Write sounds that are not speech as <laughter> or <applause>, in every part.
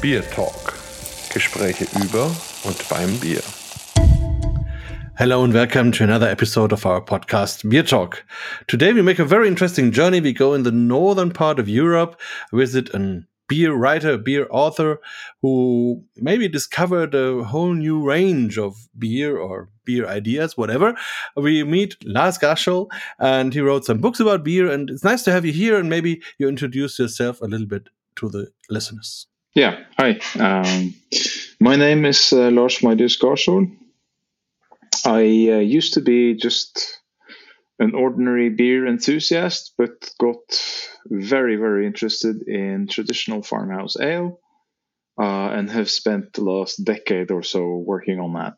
BierTalk. Gespräche über und beim Bier. Hello and welcome to another episode of our podcast, BierTalk. Today we make a very interesting journey. We go in the northern part of Europe, visit a beer writer, a beer author who maybe discovered a whole new range of beer or beer ideas, whatever. We meet Lars Garshol and he wrote some books about beer and it's nice to have you here and maybe you introduce yourself a little bit to the listeners. Yeah, hi. Um, my name is uh, Lars Marius Garshol. I uh, used to be just an ordinary beer enthusiast, but got very, very interested in traditional farmhouse ale uh, and have spent the last decade or so working on that.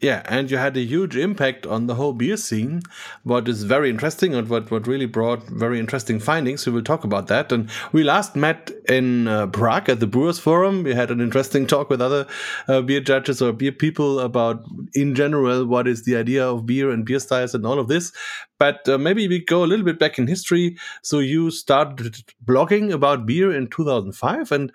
Yeah, and you had a huge impact on the whole beer scene, what is very interesting and what, what really brought very interesting findings. We will talk about that. And we last met in uh, Prague at the Brewers Forum. We had an interesting talk with other uh, beer judges or beer people about, in general, what is the idea of beer and beer styles and all of this. But uh, maybe we go a little bit back in history. So you started blogging about beer in 2005 and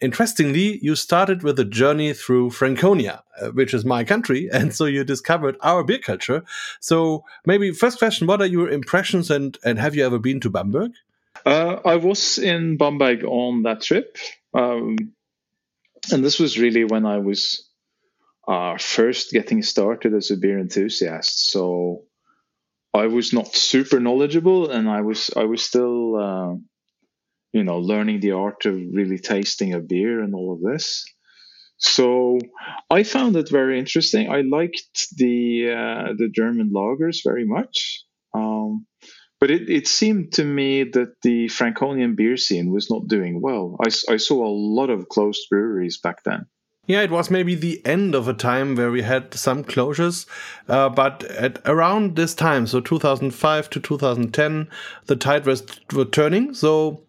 interestingly, you started with a journey through Franconia, uh, which is my country, <laughs> and so you discovered our beer culture. So maybe first question: What are your impressions, and and have you ever been to Bamberg? Uh, I was in Bamberg on that trip, um, and this was really when I was uh, first getting started as a beer enthusiast. So I was not super knowledgeable, and I was I was still uh, you know, learning the art of really tasting a beer and all of this. So I found it very interesting. I liked the uh, the German lagers very much, um, but it, it seemed to me that the Franconian beer scene was not doing well. I, I saw a lot of closed breweries back then. Yeah, it was maybe the end of a time where we had some closures, uh, but at around this time, so 2005 to 2010, the tide was, was turning. So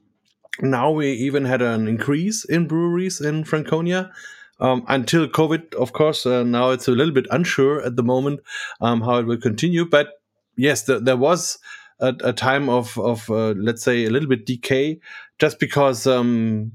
now we even had an increase in breweries in Franconia. Um, until COVID, of course, uh, now it's a little bit unsure at the moment um, how it will continue. But yes, the, there was a, a, time of, of uh, let's say, a little bit decay, just because um,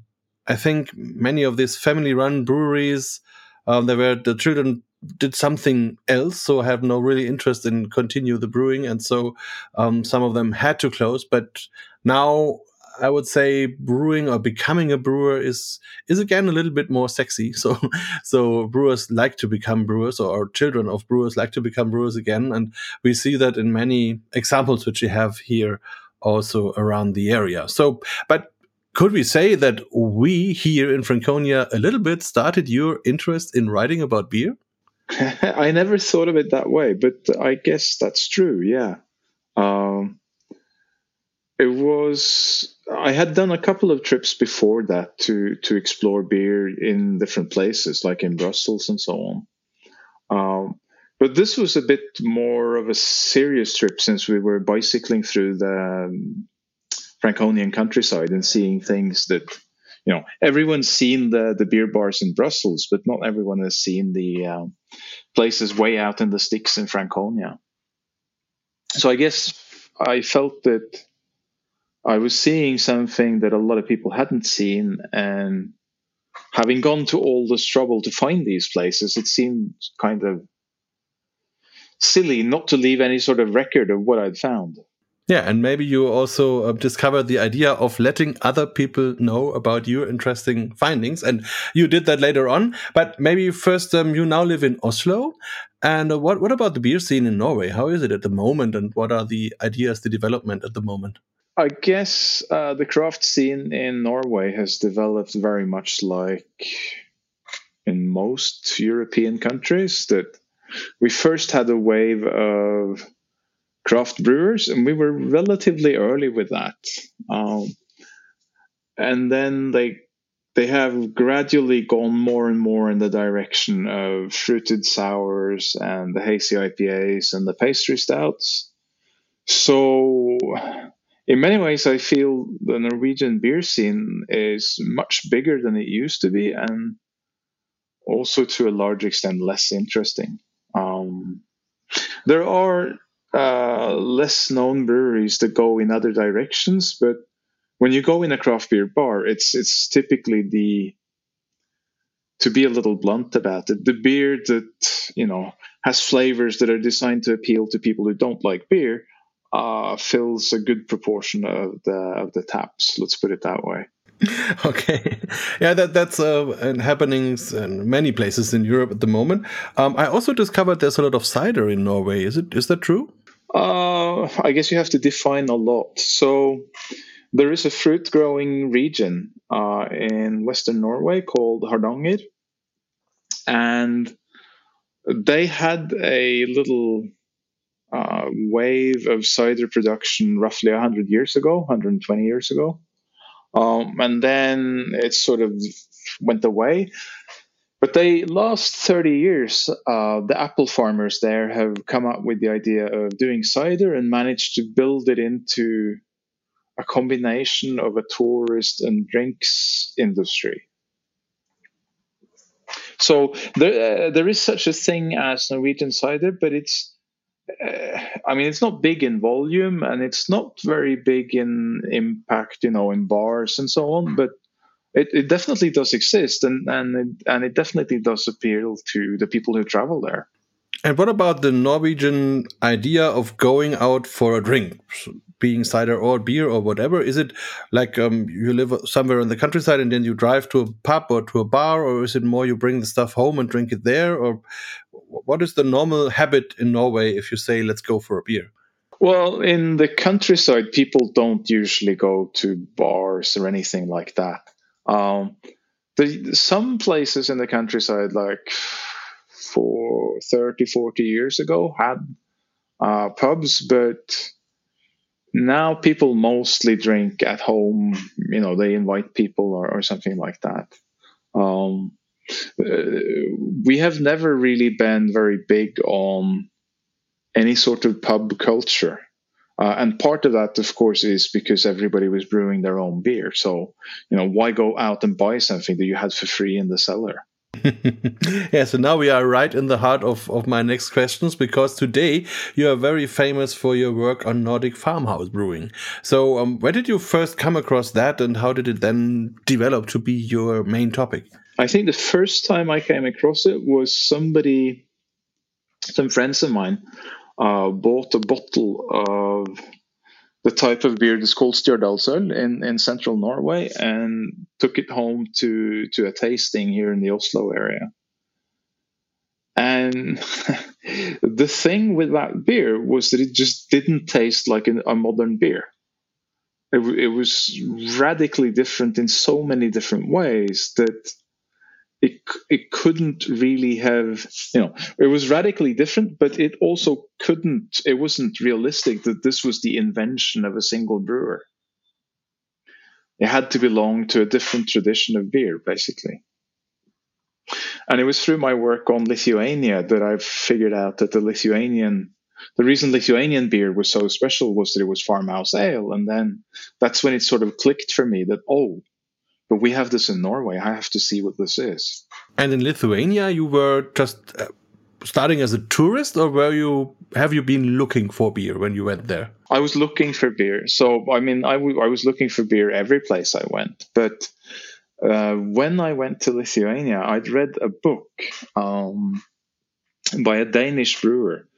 I think many of these family-run breweries, um, there were the children did something else, so have no really interest in continue the brewing, and so um, some of them had to close. But now I would say brewing or becoming a brewer is is again a little bit more sexy. <laughs> So so brewers like to become brewers, or children of brewers like to become brewers again, and we see that in many examples which we have here also around the area. So, but could we say that we here in Franconia a little bit started your interest in writing about beer? <laughs> I never thought of it that way, but I guess that's true. Yeah. It was I had done a couple of trips before that to to explore beer in different places, like in Brussels and so on. Um, but this was a bit more of a serious trip since we were bicycling through the um, Franconian countryside and seeing things that you know everyone's seen the the beer bars in Brussels, but not everyone has seen the um, places way out in the sticks in Franconia. So I guess I felt that I was seeing something that a lot of people hadn't seen, and having gone to all this trouble to find these places, it seemed kind of silly not to leave any sort of record of what I'd found. Yeah, and maybe you also uh, discovered the idea of letting other people know about your interesting findings, and you did that later on. But maybe first, um, you now live in Oslo, and uh, what what about the beer scene in Norway? How is it at the moment, and what are the ideas, the development at the moment? I guess uh, the craft scene in Norway has developed very much like in most European countries. That we first had a wave of craft brewers, and we were relatively early with that. Um, and then they they have gradually gone more and more in the direction of fruited sours and the hazy IPAs and the pastry stouts. So in many ways, I feel the Norwegian beer scene is much bigger than it used to be, and also to a large extent less interesting. Um, there are uh, less known breweries that go in other directions, but when you go in a craft beer bar, it's it's typically the to be a little blunt about it, the beer that you know has flavors that are designed to appeal to people who don't like beer uh, fills a good proportion of the of the taps. Let's put it that way. <laughs> okay. Yeah that that's uh, happening in many places in europe at the moment. Um, i also discovered there's a lot of cider in norway. Is it is that true? Uh, i guess you have to define a lot. So there is a fruit growing region uh, in western norway called hardanger. And they had a little uh, wave of cider production roughly 100 years ago 120 years ago um, and then it sort of went away. But they last 30 years, uh, the apple farmers there have come up with the idea of doing cider and managed to build it into a combination of a tourist and drinks industry. So there, uh, there is such a thing as Norwegian cider, but it's I mean, it's not big in volume and it's not very big in impact, you know, in bars and so on, but it, it definitely does exist and, and, it, and it definitely does appeal to the people who travel there. And what about the Norwegian idea of going out for a drink, being cider or beer or whatever? Is it like um, you live somewhere in the countryside and then you drive to a pub or to a bar, or is it more you bring the stuff home and drink it there? Or what is the normal habit in Norway if you say, let's go for a beer? Well, in the countryside, people don't usually go to bars or anything like that. Um, the, some places in the countryside, like for 30, 40 years ago, had uh, pubs, but now people mostly drink at home. You know, they invite people or, or something like that. Um, uh, we have never really been very big on any sort of pub culture. Uh, and part of that, of course, is because everybody was brewing their own beer. So, you know, why go out and buy something that you had for free in the cellar? <laughs> yeah, so now we are right in the heart of, of my next questions because today you are very famous for your work on Nordic farmhouse brewing. So, um, where did you first come across that and how did it then develop to be your main topic? I think the first time I came across it was somebody, some friends of mine, uh, bought a bottle of the type of beer that's called Stjørdalsøl in, in central Norway and took it home to, to a tasting here in the Oslo area. And <laughs> the thing with that beer was that it just didn't taste like a modern beer. It, it was radically different in so many different ways that it it couldn't really have you know it was radically different but it also couldn't it wasn't realistic that this was the invention of a single brewer. It had to belong to a different tradition of beer basically. And it was through my work on lithuania that i figured out that the lithuanian the reason lithuanian beer was so special was that it was farmhouse ale and then that's when it sort of clicked for me that oh but we have this in Norway. I have to see what this is. And in Lithuania, you were just uh, starting as a tourist, or were you have you been looking for beer when you went there? I was looking for beer. So I mean, I, was looking for beer every place I went. But uh, when I went to Lithuania, I'd read a book um, by a Danish brewer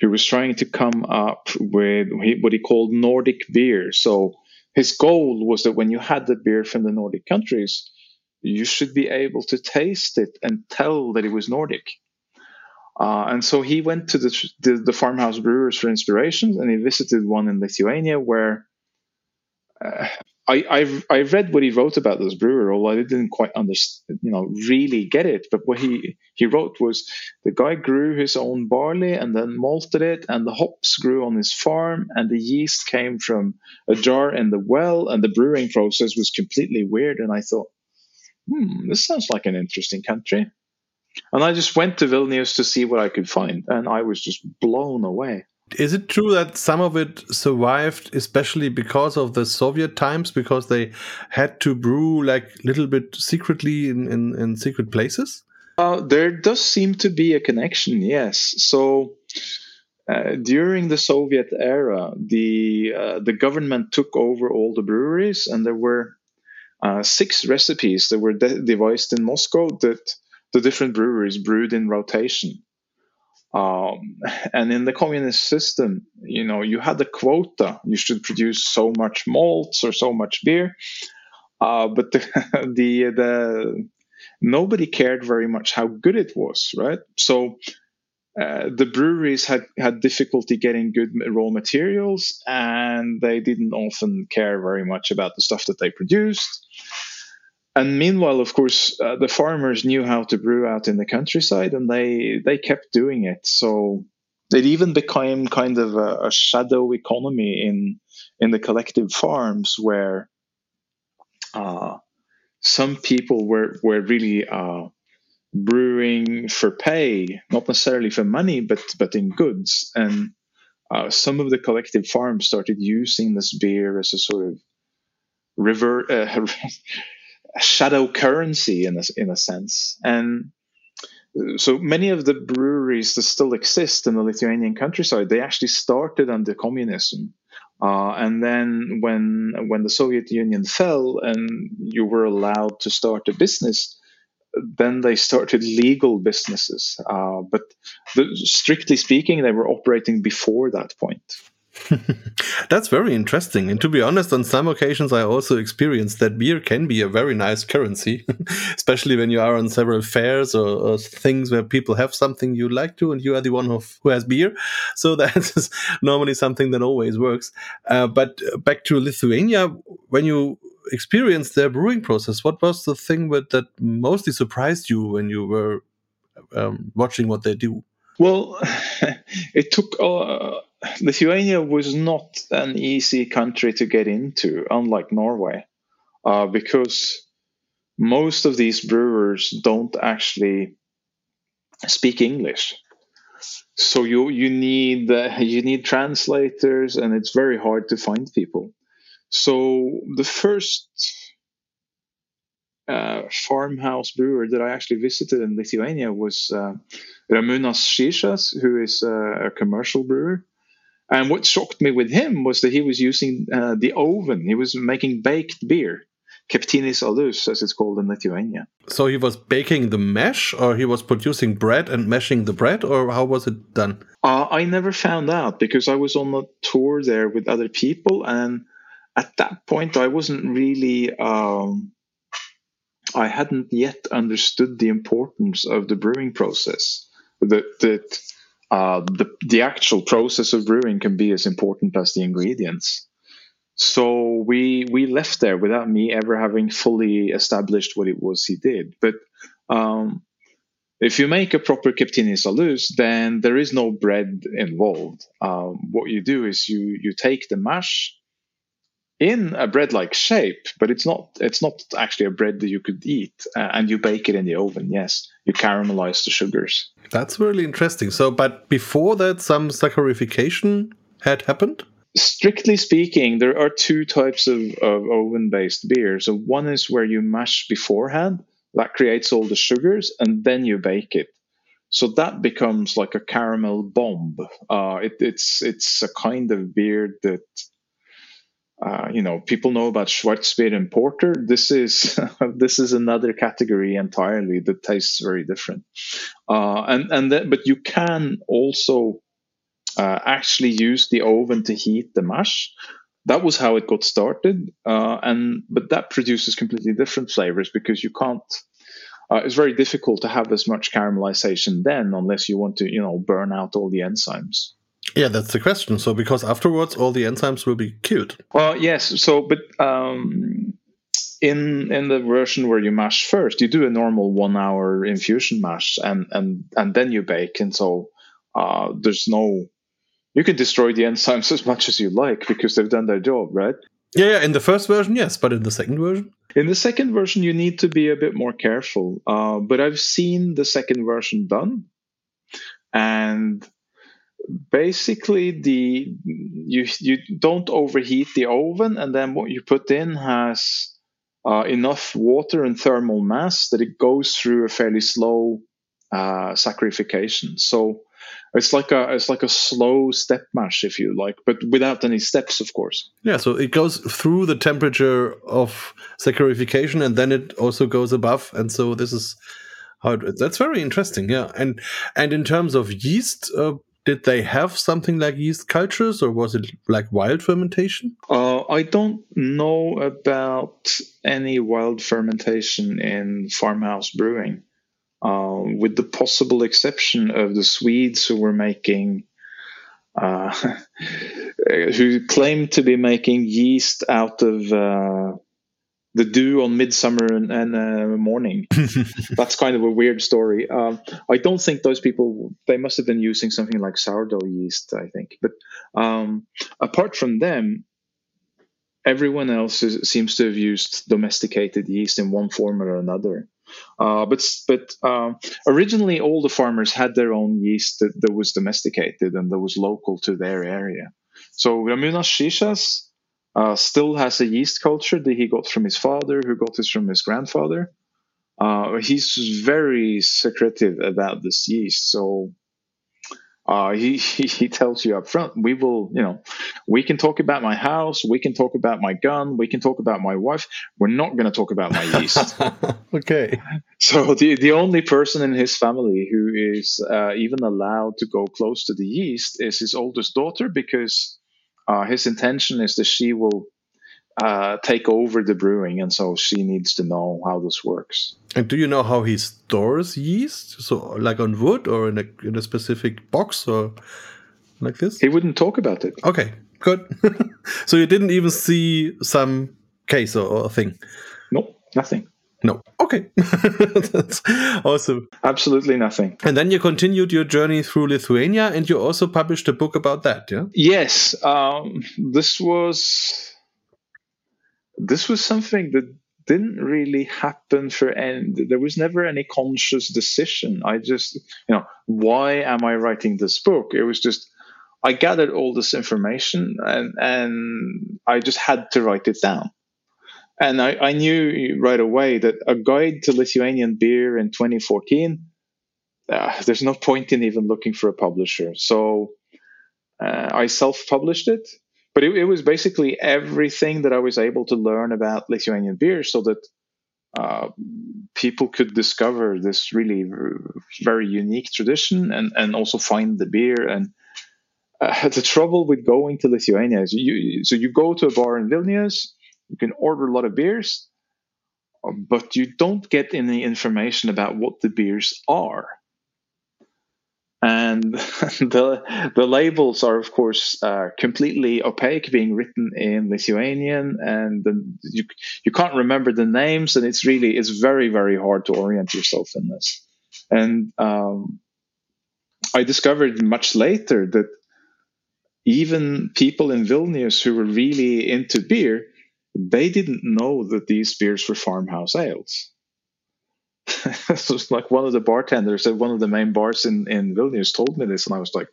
who was trying to come up with what he called Nordic beer. So his goal was that when you had the beer from the Nordic countries, you should be able to taste it and tell that it was Nordic. Uh, and so he went to the, the, the farmhouse brewers for inspiration, and he visited one in Lithuania where uh, I, I I read what he wrote about this brewer, although I didn't quite understand, you know, really get it. But what he he wrote was the guy grew his own barley and then malted it, and the hops grew on his farm, and the yeast came from a jar in the well, and the brewing process was completely weird. And I thought, hmm, this sounds like an interesting country. And I just went to Vilnius to see what I could find, and I was just blown away. Is it true that some of it survived, especially because of the Soviet times, because they had to brew like a little bit secretly in, in, in secret places? Uh, there does seem to be a connection, yes. So uh, during the Soviet era, the uh, the government took over all the breweries, and there were uh, six recipes that were de- devised in Moscow that the different breweries brewed in rotation. Um, <laughs> and in the communist system, you know, you had a quota. You should produce so much malts or so much beer. Uh, but the, <laughs> the the nobody cared very much how good it was, right? So uh, the breweries had had difficulty getting good raw materials, and they didn't often care very much about the stuff that they produced. And meanwhile, of course, uh, the farmers knew how to brew out in the countryside, and they they kept doing it. So it even became kind of a, a shadow economy in in the collective farms where uh, some people were were really uh, brewing for pay, not necessarily for money, but but in goods. And uh, some of the collective farms started using this beer as a sort of river uh, <laughs> shadow currency in a, in a sense. And so many of the breweries that still exist in the Lithuanian countryside, they actually started under communism. Uh, and then when when the Soviet Union fell and you were allowed to start a business, then they started legal businesses. Uh, but the, strictly speaking, they were operating before that point. That's very interesting. And to be honest, on some occasions, I also experienced that beer can be a very nice currency, <laughs> especially when you are on several fairs or, or, things where people have something you like to, and you are the one who, who has beer. So <laughs> that's normally something that always works. Uh, but back to Lithuania, when you experienced their brewing process, what was the thing that, that mostly surprised you when you were um, watching what they do? Well, <laughs> it took. Uh, <sighs> Lithuania was not an easy country to get into, unlike Norway, uh, because most of these brewers don't actually speak English. So you you need uh, <laughs> you need translators, and it's very hard to find people. So the first uh, farmhouse brewer that I actually visited in Lithuania was uh, Ramūnas Čižas, who is uh, a commercial brewer. And what shocked me with him was that he was using uh, the oven. He was making baked beer, keptinis alus, as it's called in Lithuania. So he was baking the mash, or he was producing bread and mashing the bread, or how was it done? Uh, I never found out because I was on a tour there with other people, and at that point, I wasn't really. Um, I hadn't yet understood the importance of the brewing process. That that uh, the the actual process of brewing can be as important as the ingredients. So we we left there without me ever having fully established what it was he did. But um, if you make a proper keptinis alus, then there is no bread involved. Um, what you do is you you take the mash in a bread-like shape, but it's not it's not actually a bread that you could eat, uh, and you bake it in the oven. Yes, you caramelize the sugars. That's really interesting. So, but before that, some saccharification had happened. Strictly speaking, there are two types of, of oven-based beer. So one is where you mash beforehand, that creates all the sugars, and then you bake it. So that becomes like a caramel bomb. Uh, it, it's it's a kind of beer that uh, you know, people know about Schwarzbier and Porter. This is <laughs> this is another category entirely that tastes very different. Uh, and and then, but you can also uh, actually use the oven to heat the mash. That was how it got started, uh, and but that produces completely different flavors because you can't. Uh, it's very difficult to have as much caramelization then, unless you want to, you know, burn out all the enzymes. Yeah, that's the question. So, because afterwards all the enzymes will be killed. Well, yes. So, but um, in in the version where you mash first, you do a normal one hour infusion mash, and and and then you bake. And so uh, there's no you can destroy the enzymes <laughs> as much as you like because they've done their job, right? Yeah, yeah. In the first version, yes, but in the second version. In the second version, you need to be a bit more careful. Uh, but I've seen the second version done, and basically the you you don't overheat the oven and then what you put in has uh, enough water and thermal mass that it goes through a fairly slow uh, saccharification so it's like a it's like a slow step mash if you like but without any steps of course yeah so it goes through the temperature of saccharification and then it also goes above and so this is how it, that's very interesting. Yeah, and and in terms of yeast, uh, did they have something like yeast cultures, or was it like wild fermentation? Uh, I don't know about any wild fermentation in farmhouse brewing, uh, with the possible exception of the Swedes who were making. Uh, <laughs> who claimed to be making yeast out of uh, the dew on midsummer and, and uh, morning. <laughs> That's kind of a weird story. Um, I don't think those people they must have been using something like sourdough yeast. I think, but um, apart from them, everyone else is, seems to have used domesticated yeast in one form or another. Uh, but but uh, originally, all the farmers had their own yeast that, that was domesticated and that was local to their area. So Ramunas Čižas uh, still has a yeast culture that he got from his father, who got this from his grandfather. Uh, he's very secretive about this yeast, so uh, he, <laughs> he, he tells you up front, we will, you know, we can talk about my house, we can talk about my gun, we can talk about my wife. We're not going to talk about my yeast. <laughs> okay. So the the only person in his family who is uh, even allowed to go close to the yeast is his oldest daughter because uh, his intention is that she will uh, take over the brewing, and so she needs to know how this works. And do you know how he stores yeast? So, like on wood or in a in a specific box or like this? He wouldn't talk about it. Okay, good. <laughs> so you didn't even see some case or, or thing? No, nothing. No. Okay. <laughs> That's awesome. Absolutely nothing. And then you continued your journey through Lithuania and you also published a book about that, yeah? Yes. Um, this was this was something that didn't really happen for any there was never any conscious decision. I just you know, why am I writing this book? It was just I gathered all this information and and I just had to write it down and I, I, knew right away that a guide to Lithuanian beer in 2014, uh, there's no point in even looking for a publisher. So uh, I self published it. But it, it, was basically everything that I was able to learn about Lithuanian beer so that uh, people could discover this really very unique tradition and, and also find the beer. And uh, <laughs> the trouble with going to Lithuania is you, so you go to a bar in Vilnius you can order a lot of beers, but you don't get any information about what the beers are. And <laughs> the the labels are, of course, uh, completely opaque, being written in Lithuanian, and the, you you can't remember the names, and it's really it's very very hard to orient yourself in this. And um, I discovered much later that even people in Vilnius who were really into beer they didn't know that these beers were farmhouse ales. <laughs> so it's like one of the bartenders at one of the main bars in, in Vilnius told me this, and I was like,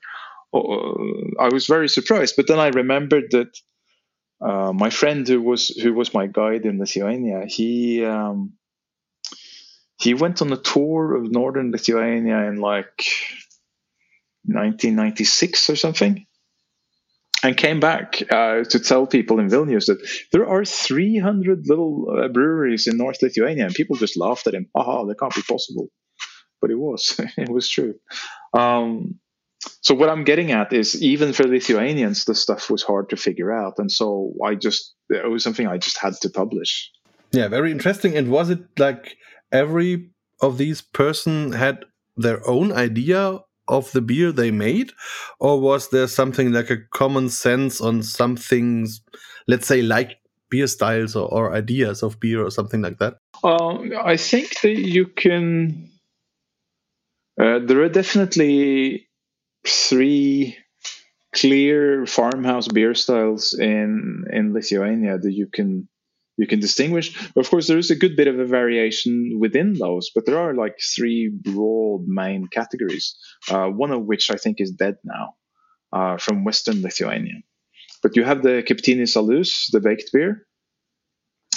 oh, uh, I was very surprised. But then I remembered that uh, my friend who was who was my guide in Lithuania, he um, he went on a tour of northern Lithuania in like 1996 or something and came back uh, to tell people in Vilnius that there are 300 little uh, breweries in North Lithuania, and people just laughed at him. Aha, that can't be possible. But it was. <laughs> it was true. Um, so what I'm getting at is even for Lithuanians, the stuff was hard to figure out, and so I just it was something I just had to publish. Yeah, very interesting. And was it like every of these person had their own idea of the beer they made, or was there something like a common sense on some things, let's say like beer styles or, or ideas of beer or something like that? Um, I think that you can. Uh, there are definitely three clear farmhouse beer styles in in Lithuania that you can you can distinguish. Of course, there is a good bit of a variation within those, but there are like three broad main categories, uh, one of which I think is dead now uh, from Western Lithuania. But you have the Keptinis Alus, the baked beer,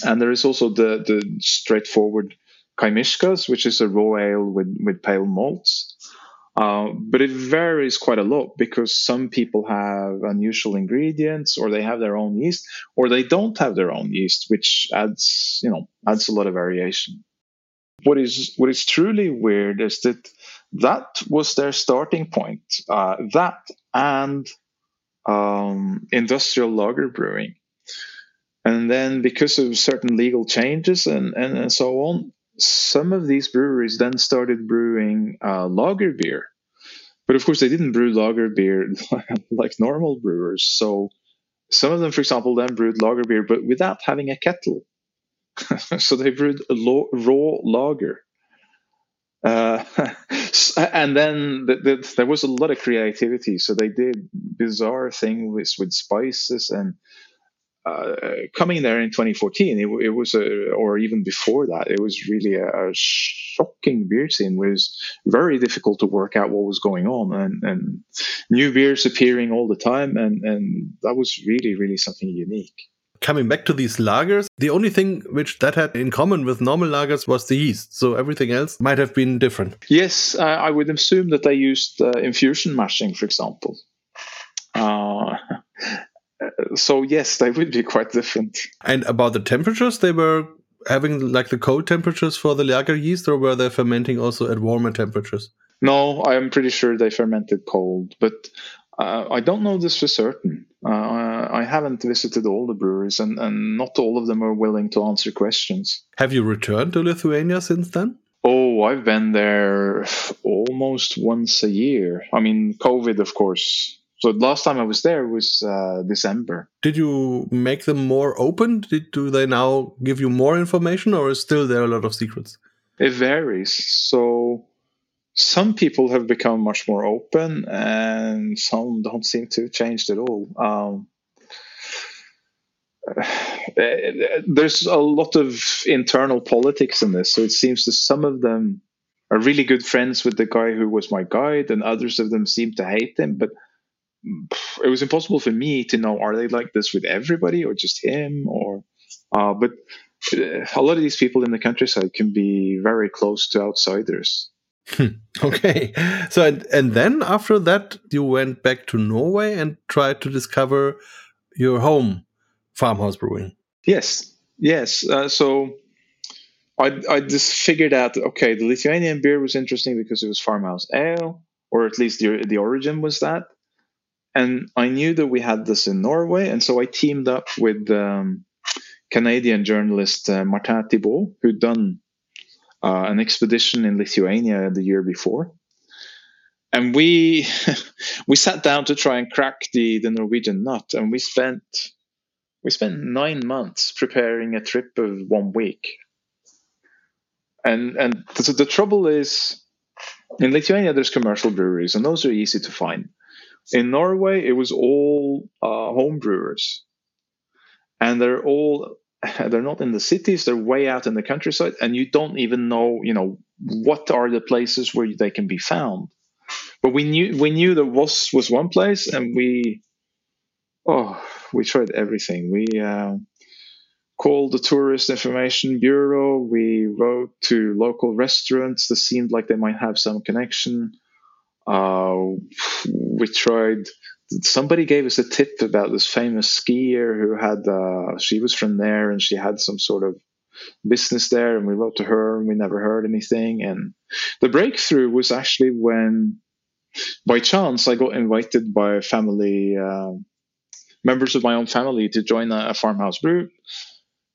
and there is also the, the straightforward Kaimiškas, which is a raw ale with, with pale malts. Uh, but it varies quite a lot because some people have unusual ingredients, or they have their own yeast, or they don't have their own yeast, which adds, you know, adds a lot of variation. what is what is truly weird is that that was their starting point. Uh, that and um, industrial lager brewing. And then, because of certain legal changes and, and, and so on, some of these breweries then started brewing uh, lager beer. But of course, they didn't brew lager beer <laughs> like normal brewers. So some of them, for example, then brewed lager beer, but without having a kettle. <laughs> so they brewed lo- raw lager. Uh, <laughs> and then the, the, there was a lot of creativity. So they did bizarre things with, with spices and uh, coming there in 2014, it, it, was a, or even before that, it was really a, a, shocking beer scene. It was very difficult to work out what was going on, and, and new beers appearing all the time, and, and that was really, really something unique. Coming back to these lagers, the only thing which that had in common with normal lagers was the yeast. So everything else might have been different. Yes, uh, I would assume that they used uh, infusion mashing, for example. So yes, they would be quite different. And about the temperatures, they were having like the cold temperatures for the lager yeast, or were they fermenting also at warmer temperatures? No, I'm pretty sure they fermented cold, but uh, I don't know this for certain. Uh, I haven't visited all the breweries, and, and not all of them are willing to answer questions. Have you returned to Lithuania since then? Oh, I've been there almost once a year. I mean, COVID, of course, so last time I was there was uh, December. Did you make them more open? Did, do they now give you more information, or is still there a lot of secrets? It varies. So some people have become much more open, and some don't seem to have changed at all. Um, <sighs> there's a lot of internal politics in this, so it seems that some of them are really good friends with the guy who was my guide, and others of them seem to hate him. But it was impossible for me to know are they like this with everybody or just him or uh, but a lot of these people in the countryside can be very close to outsiders. Hmm. <laughs> okay. So and, and then after that you went back to norway and tried to discover your home farmhouse brewing. Yes. Yes. Uh, so I, I just figured out okay the lithuanian beer was interesting because it was farmhouse ale or at least the, the origin was that and I knew that we had this in Norway, and so I teamed up with um, Canadian journalist uh, Martin Thibault, who'd done uh, an expedition in Lithuania the year before. And we <laughs> we sat down to try and crack the, the Norwegian nut, and we spent we spent nine months preparing a trip of one week. And and the, the trouble is, in Lithuania, there's commercial breweries, and those are easy to find. In Norway, it was all uh, home brewers, and they're all <laughs> they're not in the cities; they're way out in the countryside, and you don't even know, you know, what are the places where they can be found. But we knew we knew there was was one place, and we oh we tried everything. We uh, called the tourist information bureau. We wrote to local restaurants that seemed like they might have some connection. Uh, we tried. Somebody gave us a tip about this famous skier who had. Uh, she was from there, and she had some sort of business there. And we wrote to her, and we never heard anything. And the breakthrough was actually when, by chance, I got invited by family uh, members of my own family to join a, a farmhouse group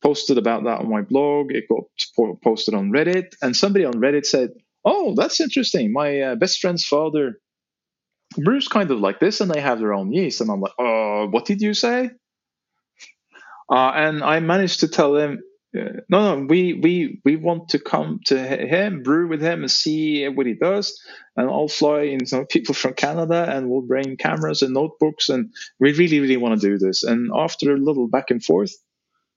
posted about that on my blog. It got posted on Reddit, and somebody on Reddit said, oh, that's interesting. My uh, best friend's father brews kind of like this, and they have their own yeast. And I'm like, oh, what did you say? Uh, and I managed to tell him, uh, no, no, we we we want to come to him, brew with him, and see what he does. And I'll fly in some people from Canada, and we'll bring cameras and notebooks, and we really, really want to do this. And after a little back and forth,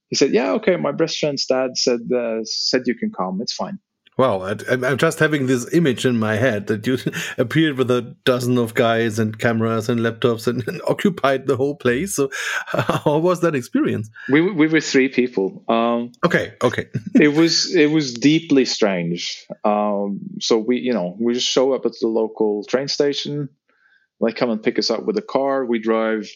he said, "Yeah, okay, my best friend's dad said uh, said you can come. It's fine." Wow, I'm just having this image in my head that you <laughs> appeared with a dozen of guys and cameras and laptops and, and occupied the whole place. So, <laughs> how was that experience? We we were three people. Um, okay, okay. <laughs> it was it was deeply strange. Um, so we you know we just show up at the local train station. They come and pick us up with a car. We drive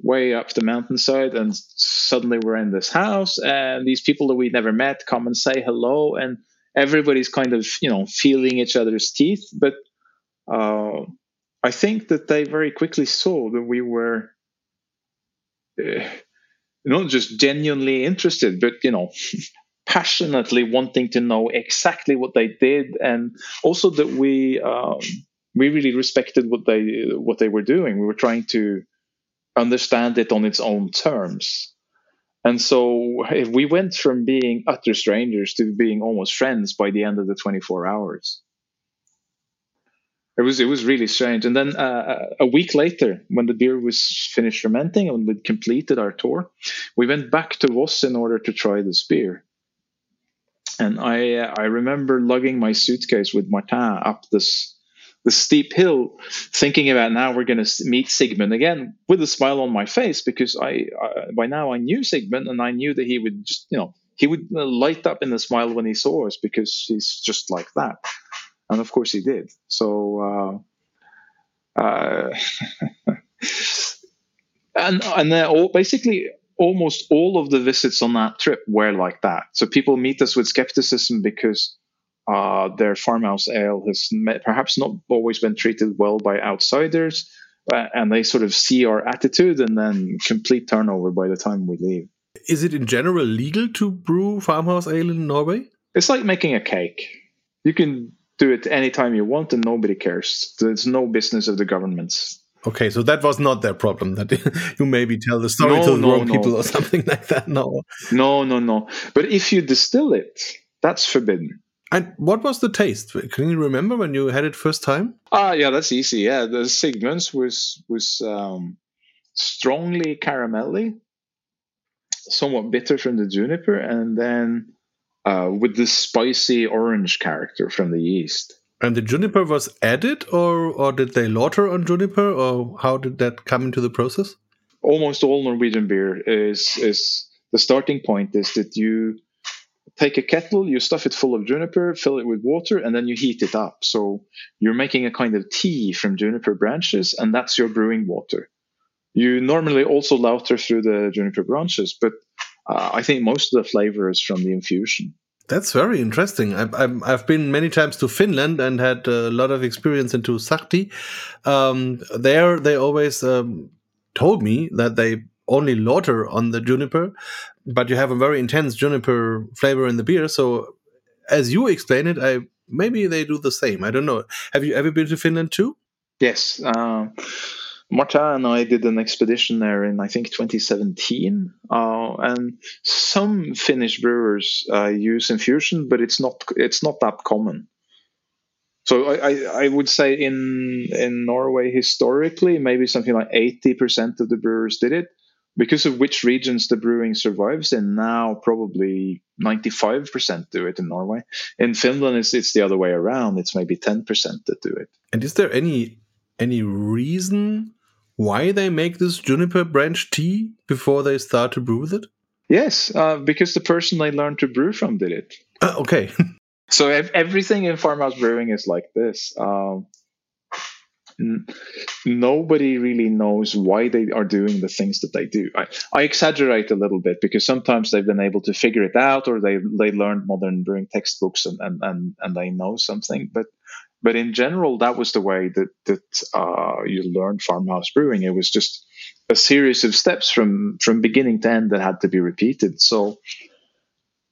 way up the mountainside, and suddenly we're in this house, and these people that we never met come and say hello and everybody's kind of you know feeling each other's teeth. But uh, I think that they very quickly saw that we were uh, not just genuinely interested, but you know. <laughs> passionately wanting to know exactly what they did and also that we um, we really respected what they what they were doing we were trying to understand it on its own terms and so if we went from being utter strangers to being almost friends by the end of the 24 hours. It was it was really strange. And then uh, a week later, when the beer was finished fermenting and we'd completed our tour, we went back to Voss in order to try this beer. And I uh, I remember lugging my suitcase with Martin up this the steep hill, thinking about now we're going to meet Sigmund again with a smile on my face because I, I, by now I knew Sigmund and I knew that he would just you know he would light up in a smile when he saw us because he's just like that, and of course he did. So. Uh, uh, <laughs> and and all, basically almost all of the visits on that trip were like that. So people meet us with skepticism because uh, their farmhouse ale has met, perhaps not always been treated well by outsiders, uh, and they sort of see our attitude and then complete turnover by the time we leave. Is it in general legal to brew farmhouse ale in Norway? It's like making a cake. You can do it anytime you want and nobody cares. It's no business of the governments. Okay, so that was not their problem. That <laughs> you maybe tell the story no, to the no, wrong no. people or <laughs> something like that. No, no, no, no. But if you distill it, that's forbidden. And what was the taste? Can you remember when you had it first time? Ah, yeah, that's easy. Yeah, the Sigmunds was was um, strongly caramelly, somewhat bitter from the juniper, and then uh, with the spicy orange character from the yeast. And the juniper was added, or or did they lauter on juniper, or how did that come into the process? Almost all Norwegian beer is is the starting point is that you take a kettle, you stuff it full of juniper, fill it with water, and then you heat it up. So you're making a kind of tea from juniper branches, and that's your brewing water. You normally also lauter through the juniper branches, but uh, I think most of the flavor is from the infusion. That's very interesting. I've, I've been many times to Finland and had a lot of experience into Sahti. Um, there, they always um, told me that they only lauter on the juniper, but you have a very intense juniper flavor in the beer. So, as you explain it, I maybe they do the same. I don't know. Have you ever been to Finland too? Yes. Uh, Marta and I did an expedition there in I think 2017, uh, and some Finnish brewers uh, use infusion, but it's not it's not that common. So I, I, I, would say in in Norway historically, maybe something like 80% of the brewers did it because of which regions the brewing survives and now probably 95% do it in norway. In finland it's, it's the other way around. It's maybe 10% that do it. And is there any any reason why they make this juniper branch tea before they start to brew with it? Yes uh, because the person they learned to brew from did it. Uh, okay. <laughs> So everything in farmhouse brewing is like this. Um, nobody really knows why they are doing the things that they do. I, I exaggerate a little bit because sometimes they've been able to figure it out or they they learned modern brewing textbooks and, and, and, and they know something. But but in general, that was the way that that uh, you learned farmhouse brewing. It was just a series of steps from from beginning to end that had to be repeated. So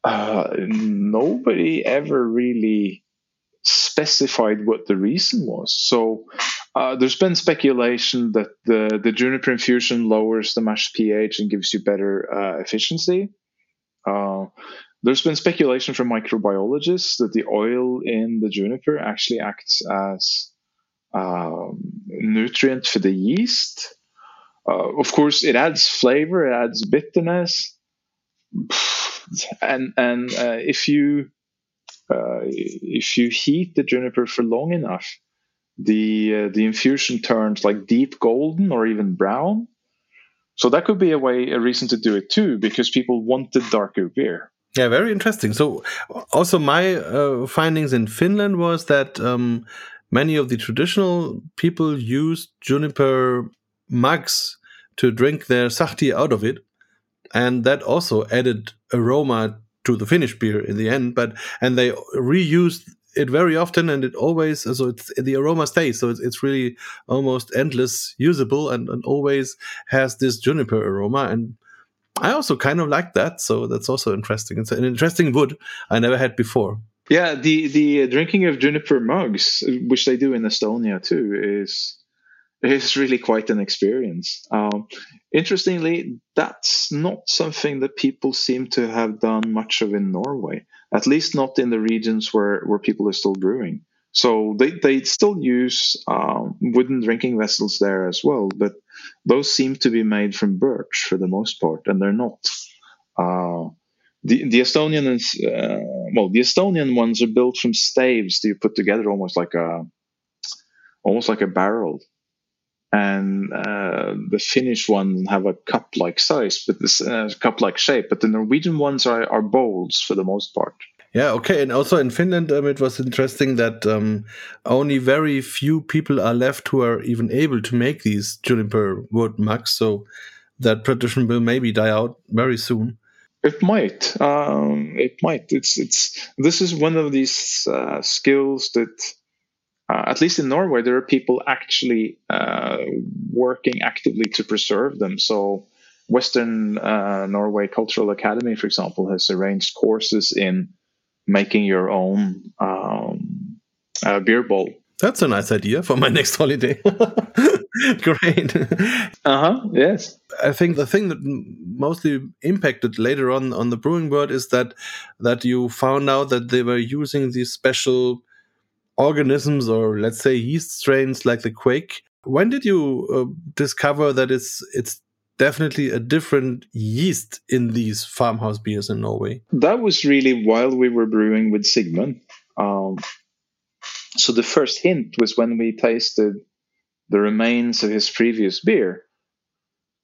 uh, nobody ever really specified what the reason was. So uh, there's been speculation that the, the juniper infusion lowers the mash pH and gives you better uh, efficiency. Uh, there's been speculation from microbiologists that the oil in the juniper actually acts as um, nutrient for the yeast. Uh, of course, it adds flavor, it adds bitterness, and and uh, if you uh, if you heat the juniper for long enough, the uh, the infusion turns like deep golden or even brown. So that could be a way, a reason to do it too, because people wanted darker beer. Yeah, very interesting. So, also my uh, findings in Finland was that um, many of the traditional people used juniper mugs to drink their sahti out of it, and that also added aroma to the finished beer in the end. But and they reused it very often, and it always uh, so it's the aroma stays. So it's it's really almost endless usable, and, and always has this juniper aroma. And I also kind of like that. So that's also interesting. It's an interesting wood I never had before. Yeah, the the drinking of juniper mugs, which they do in Estonia too, is is really quite an experience. Um, interestingly, that's not something that people seem to have done much of in Norway, at least not in the regions where, where people are still brewing. So they, they still use um, wooden drinking vessels there as well, but those seem to be made from birch for the most part, and they're not. Uh, the, the Estonian uh, well, the Estonian ones are built from staves that you put together almost like a almost like a barrel and uh, the Finnish ones have a cup-like size, but this uh, cup-like shape. But the Norwegian ones are, are bowls for the most part. Yeah, okay. And also in Finland, um, it was interesting that um, only very few people are left who are even able to make these juniper wood mugs. So that tradition will maybe die out very soon. It might. Um, it might. It's it's. This is one of these uh, skills that uh, at least in Norway, there are people actually uh, working actively to preserve them. So, Western uh, Norway Cultural Academy, for example, has arranged courses in making your own um, uh, beer bowl. That's a nice idea for my <laughs> next holiday. <laughs> Great. Uh huh. Yes. I think the thing that mostly impacted later on on the brewing world is that that you found out that they were using these special organisms or let's say yeast strains like the Kveik. When did you uh, discover that it's it's definitely a different yeast in these farmhouse beers in Norway? That was really while we were brewing with Sigmund. Um, so the first hint was when we tasted the remains of his previous beer.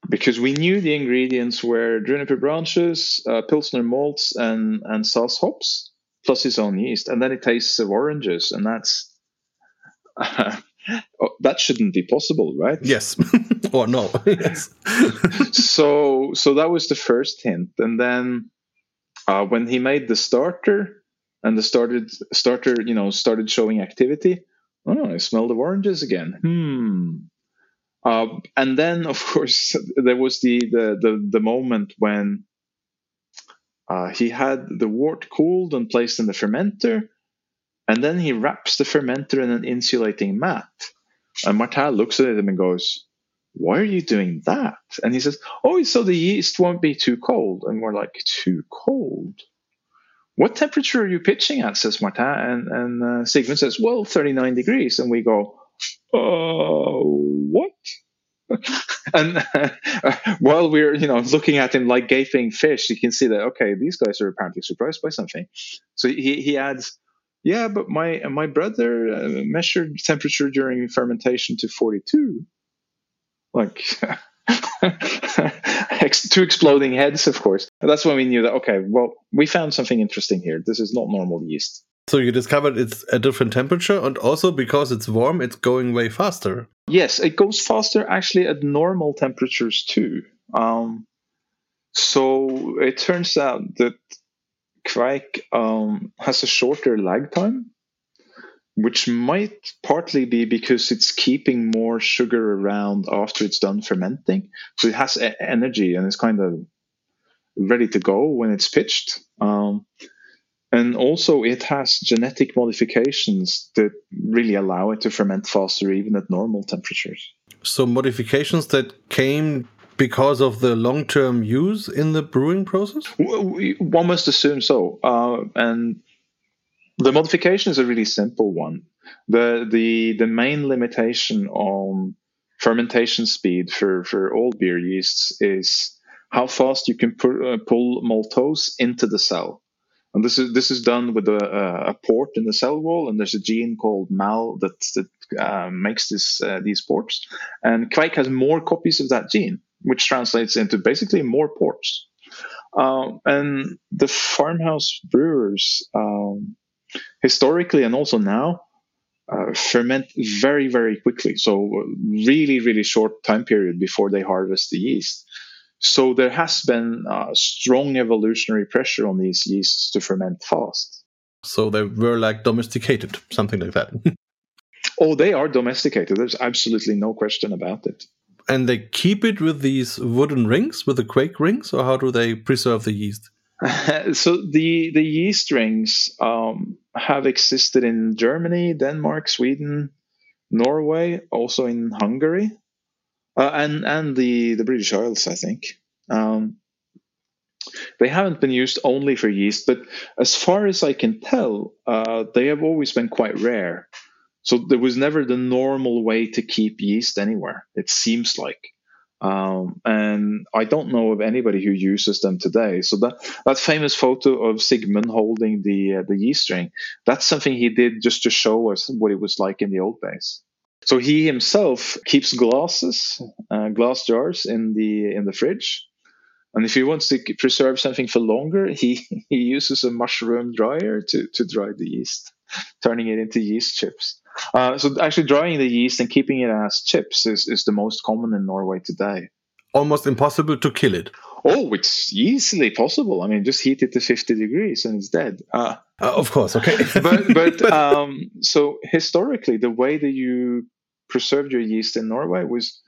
Because we knew the ingredients were juniper branches, uh, pilsner malts, and and Saaz hops plus his own yeast, and then it tastes of oranges, and that's uh, <laughs> that shouldn't be possible, right? Yes, <laughs> or no. <laughs> yes. so, so that was the first hint, and then uh, when he made the starter, and the started starter, you know, started showing activity. Oh, I smelled of oranges again. Hmm. Uh, and then, of course, there was the, the the the moment when uh, he had the wort cooled and placed in the fermenter, and then he wraps the fermenter in an insulating mat. And Martin looks at him and goes, Why are you doing that? And he says, Oh, so the yeast won't be too cold. And we're like, Too cold? What temperature are you pitching at? says Martin. And, and uh, Sigmund says, Well, 39 degrees. And we go, Oh, what? <laughs> and uh, while we're you know looking at him like gaping fish, you can see that okay, these guys are apparently surprised by something. So he he adds, yeah, but my my brother uh, measured temperature during fermentation to forty two, like. <laughs> two exploding heads, of course. That's when we knew that, okay, well, we found something interesting here. This is not normal yeast. So you discovered it's a different temperature, and also because it's warm, it's going way faster. Yes, it goes faster actually at normal temperatures too. Um, so it turns out that Kveik um, has a shorter lag time, which might partly be because it's keeping more sugar around after it's done fermenting. So it has energy and it's kind of ready to go when it's pitched. Um, and also, it has genetic modifications that really allow it to ferment faster, even at normal temperatures. So, modifications that came because of the long term use in the brewing process? One must assume so. Uh, and the modification is a really simple one. The, the, the main limitation on fermentation speed for, for all beer yeasts is how fast you can pu- uh, pull maltose into the cell. And this is this is done with a, a port in the cell wall, and there's a gene called MAL that that uh, makes this uh, these ports. And Kveik has more copies of that gene, which translates into basically more ports. Um, and the farmhouse brewers, um, historically and also now, uh, ferment very very quickly. So really really short time period before they harvest the yeast. So there has been uh, strong evolutionary pressure on these yeasts to ferment fast. So they were like domesticated, something like that. <laughs> oh, they are domesticated. There's absolutely no question about it. And they keep it with these wooden rings, with the kveik rings, or how do they preserve the yeast? <laughs> so the the yeast rings um, have existed in Germany, Denmark, Sweden, Norway, also in Hungary, uh, and and the the British Isles, I think. Um, they haven't been used only for yeast, but as far as I can tell, uh, they have always been quite rare. So there was never the normal way to keep yeast anywhere. It seems like. Um, and I don't know of anybody who uses them today. So that that famous photo of Sigmund holding the uh, the yeast string, that's something he did just to show us what it was like in the old days. So he himself keeps glasses, uh, glass jars in the in the fridge, and if he wants to preserve something for longer, <laughs> he he uses a mushroom dryer to to dry the yeast, turning it into yeast chips. Uh, so actually drying the yeast and keeping it as chips is, is the most common in Norway today. Almost impossible to kill it. Oh, it's easily possible. I mean, just heat it to 50 degrees and it's dead. Uh, uh, of course, okay. but but <laughs> um, so historically, the way that you preserved your yeast in Norway was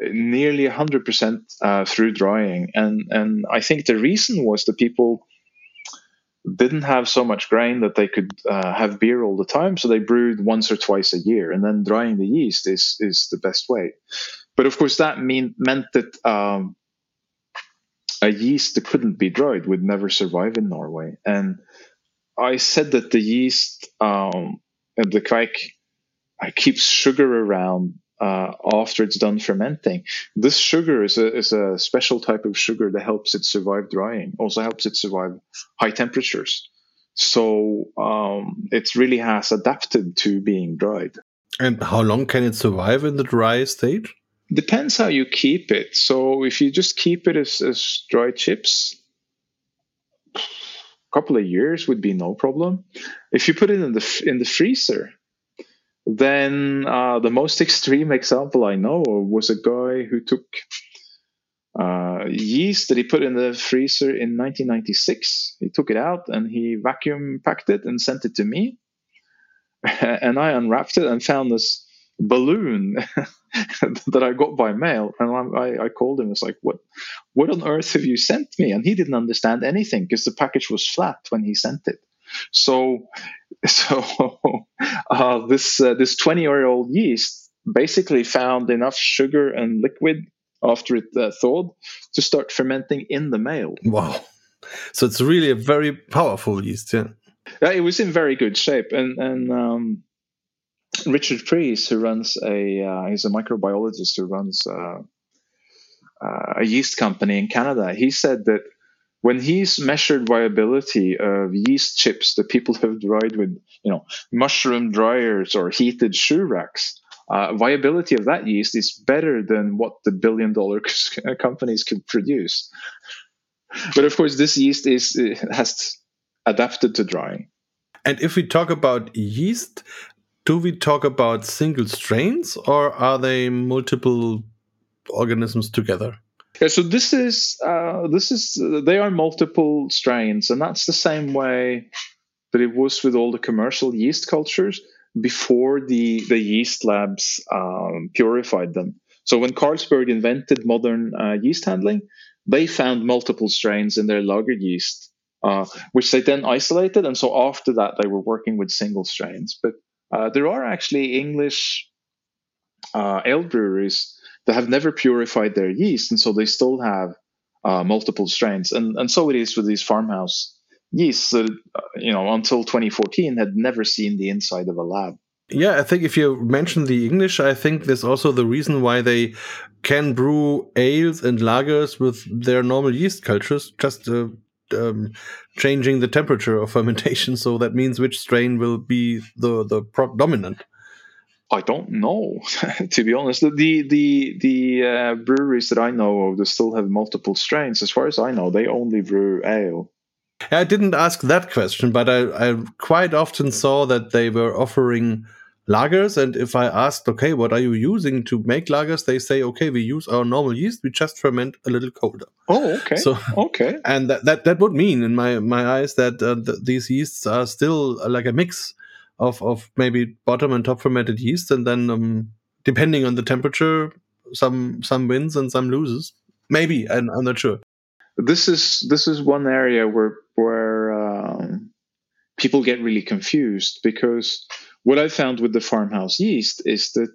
nearly 100% uh, through drying. And, and I think the reason was that people didn't have so much grain that they could uh, have beer all the time, so they brewed once or twice a year, and then drying the yeast is is the best way. But of course, that mean meant that um, a yeast that couldn't be dried would never survive in Norway. And I said that the yeast, um, the kveik, keep sugar around uh, after it's done fermenting. This sugar is a, is a special type of sugar that helps it survive drying, also helps it survive high temperatures. So um, it really has adapted to being dried. And how long can it survive in the dry stage? Depends how you keep it. So if you just keep it as, as dry chips, a couple of years would be no problem. If you put it in the in the freezer, then uh, the most extreme example I know was a guy who took uh, yeast that he put in the freezer in 1996. He took it out and he vacuum packed it and sent it to me. <laughs> and I unwrapped it and found this balloon <laughs> that I got by mail. And I, I called him. It's like, what, what on earth have you sent me? And he didn't understand anything because the package was flat when he sent it. So, <laughs> so uh, this uh, this 20 year old yeast basically found enough sugar and liquid after it uh, thawed to start fermenting in the mail. Wow! So it's really a very powerful yeast, yeah. Yeah, it was in very good shape, and and um, Richard Preiss, who runs a uh, he's a microbiologist who runs uh, uh, a yeast company in Canada. He said that when he's measured viability of yeast chips that people have dried with, you know, mushroom dryers or heated shoe racks, uh, viability of that yeast is better than what the billion dollar <laughs> companies could produce. But of course, this yeast is has adapted to drying. And if we talk about yeast, do we talk about single strains or are they multiple organisms together? Yeah, so this is uh, this is they are multiple strains, and that's the same way that it was with all the commercial yeast cultures before the the yeast labs um, purified them. So when Carlsberg invented modern uh, yeast handling, they found multiple strains in their lager yeast, uh, which they then isolated, and so after that they were working with single strains. But uh, there are actually English uh, ale breweries that have never purified their yeast, and so they still have uh, multiple strains. And and so it is with these farmhouse yeasts that uh, you know until 2014 had never seen the inside of a lab. Yeah, I think if you mention the English, I think there's also the reason why they can brew ales and lagers with their normal yeast cultures, just uh, um, changing the temperature of fermentation. So that means which strain will be the the dominant. I don't know, <laughs> to be honest. The the the uh, breweries that I know of, they still have multiple strains. As far as I know, they only brew ale. I didn't ask that question, but I, I quite often saw that they were offering lagers. And if I asked, okay, what are you using to make lagers? They say, okay, we use our normal yeast. We just ferment a little colder. Oh, okay. So okay. and that, that, that would mean in my, my eyes that uh, th- these yeasts are still uh, like a mix of, of maybe bottom and top fermented yeast. And then, um, depending on the temperature, some, some wins and some loses. Maybe. I'm, I'm not sure. This is, this is one area where, where, um, people get really confused because what I found with the farmhouse yeast is that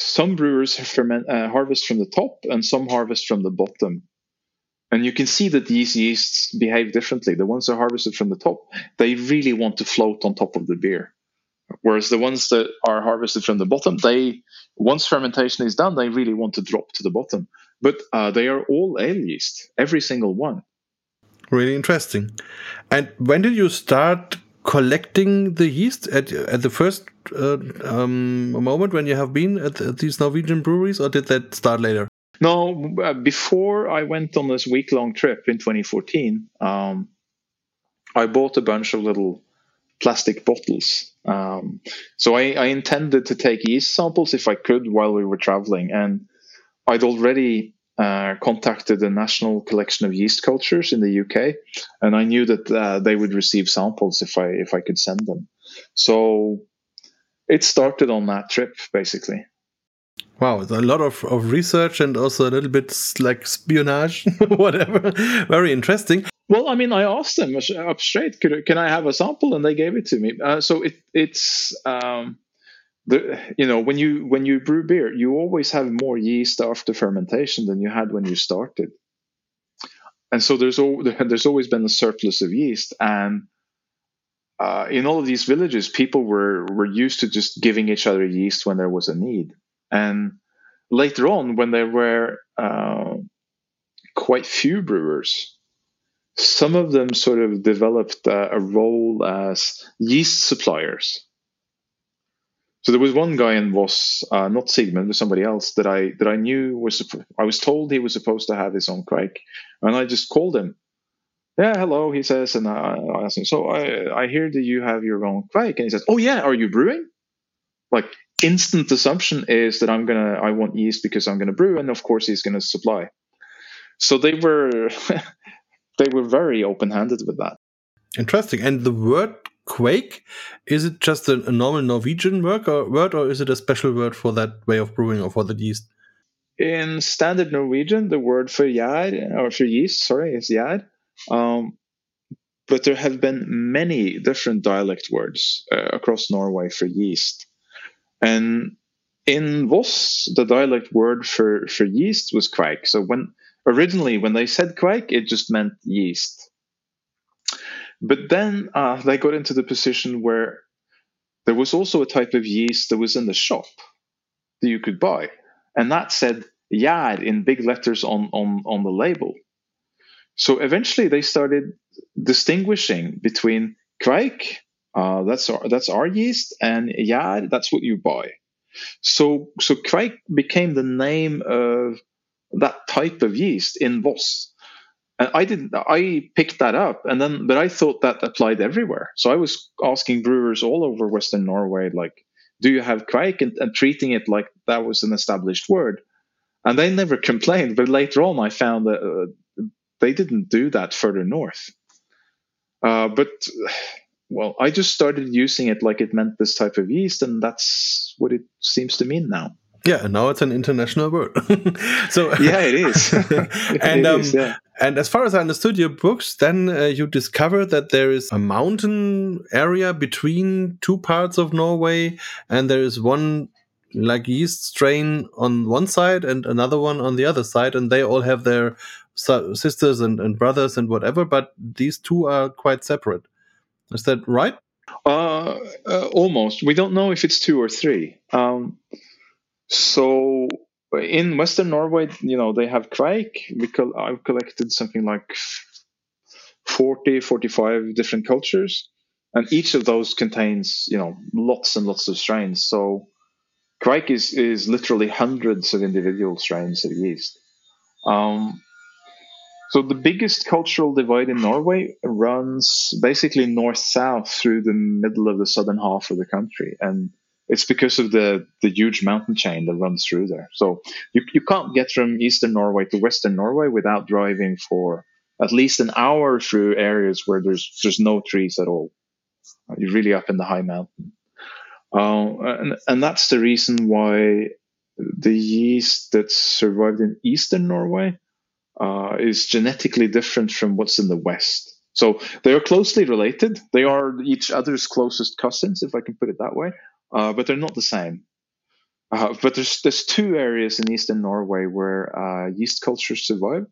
some brewers ferment, uh, harvest from the top and some harvest from the bottom. And you can see that these yeasts behave differently. The ones that are harvested from the top, they really want to float on top of the beer. Whereas the ones that are harvested from the bottom, they once fermentation is done, they really want to drop to the bottom. But uh, they are all ale yeast, every single one. Really interesting. And when did you start collecting the yeast at at the first uh, um, moment when you have been at, at, these Norwegian breweries, or did that start later? No, uh, before I went on this week long trip in 2014, um, I bought a bunch of little plastic bottles. Um, so I, I, intended to take yeast samples if I could while we were traveling, and I'd already uh, contacted the National Collection of Yeast Cultures in the UK, and I knew that uh, they would receive samples if I if I could send them. So it started on that trip, basically. Wow, a lot of, of research and also a little bit like espionage, <laughs> whatever. Very interesting. Well, I mean, I asked them up straight, could, can I have a sample? And they gave it to me. Uh, so it, it's um, the you know when you when you brew beer you always have more yeast after fermentation than you had when you started and so there's al- <laughs> there's always been a surplus of yeast and uh, in all of these villages people were were used to just giving each other yeast when there was a need and later on when there were uh, quite few brewers some of them sort of developed uh, a role as yeast suppliers so there was one guy in Voss, uh, not Sigmund, but somebody else that I that I knew was. I was told he was supposed to have his own kveik, and I just called him. Yeah, hello, he says, and I, I asked him. So I I hear that you have your own kveik, and he says, Oh yeah, are you brewing? Like instant assumption is that I'm gonna I want yeast because I'm gonna brew, and of course he's gonna supply. So they were <laughs> they were very open handed with that. Interesting. And the word kveik is it just a, a normal norwegian word or, word or is it a special word for that way of brewing or for the yeast in standard norwegian the word for yad or for yeast sorry is yad um, but there have been many different dialect words uh, across norway for yeast and in Voss, the dialect word for, for yeast was kveik. So when originally when they said kveik, it just meant yeast. But then uh, they got into the position where there was also a type of yeast that was in the shop that you could buy, and that said "Yad" in big letters on on on the label. So eventually, they started distinguishing between kveik, uh, that's our that's our yeast, and Yad, that's what you buy. So so kveik became the name of that type of yeast in Voss. And I didn't. I picked that up, and then, but I thought that applied everywhere. So I was asking brewers all over Western Norway, like, "Do you have kveik?" And, and treating it like that was an established word, and they never complained. But later on, I found that uh, they didn't do that further north. Uh, but well, I just started using it like it meant this type of yeast, and that's what it seems to mean now. Yeah, now it's an international word. <laughs> so yeah, it is. <laughs> <laughs> and it um, is, yeah. and as far as I understood your books, then uh, you discovered that there is a mountain area between two parts of Norway, and there is one like yeast strain on one side and another one on the other side, and they all have their sisters and, and brothers and whatever, but these two are quite separate. Is that right? Uh, uh, almost. We don't know if it's two or three. Um, so in Western Norway, you know, they have kveik. Col- I've collected something like 40, 45 different cultures, and each of those contains, you know, lots and lots of strains. So kveik is, is literally hundreds of individual strains of yeast. Um, so the biggest cultural divide in Norway runs basically north-south through the middle of the southern half of the country, and It's because of the the huge mountain chain that runs through there. So you you can't get from eastern Norway to western Norway without driving for at least an hour through areas where there's there's no trees at all. You're really up in the high mountain, uh, and and that's the reason why the yeast that survived in eastern Norway uh, is genetically different from what's in the west. So they are closely related. They are each other's closest cousins, if I can put it that way, uh, but they're not the same. Uh, but there's there's two areas in eastern Norway where uh, yeast cultures survive,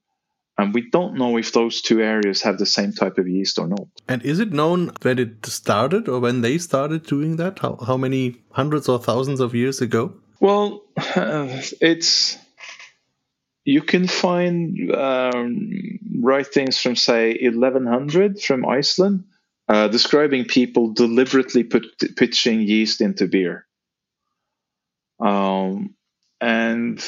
and we don't know if those two areas have the same type of yeast or not. And is it known when it started or when they started doing that? How how many hundreds or thousands of years ago? Well, <sighs> it's you can find um, writings from say 1100 from Iceland uh, describing people deliberately put, pitching yeast into beer. Um, and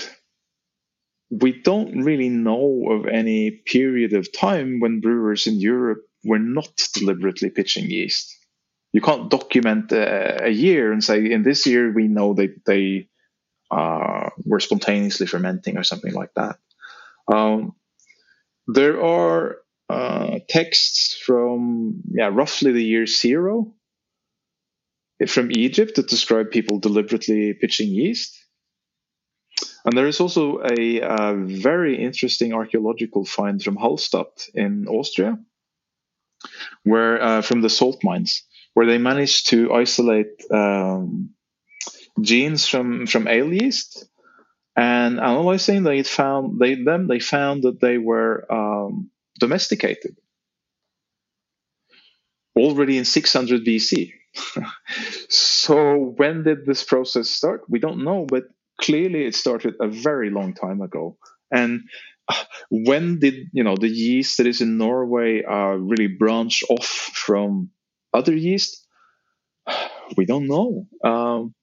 we don't really know of any period of time when brewers in Europe were not deliberately pitching yeast. You can't document a, a year and say in this year we know that they uh, were spontaneously fermenting or something like that. Um, there are uh, texts from yeah roughly the year zero from Egypt that describe people deliberately pitching yeast. And there is also a, a very interesting archaeological find from Hallstatt in Austria, where uh, from the salt mines, where they managed to isolate um, genes from from ale yeast and analyzing they found they them they found that they were um, domesticated already in 600 BC. <laughs> so when did this process start? We don't know, but clearly it started a very long time ago. And uh, when did you know the yeast that is in Norway uh, really branch off from other yeast? <sighs> We don't know. Um,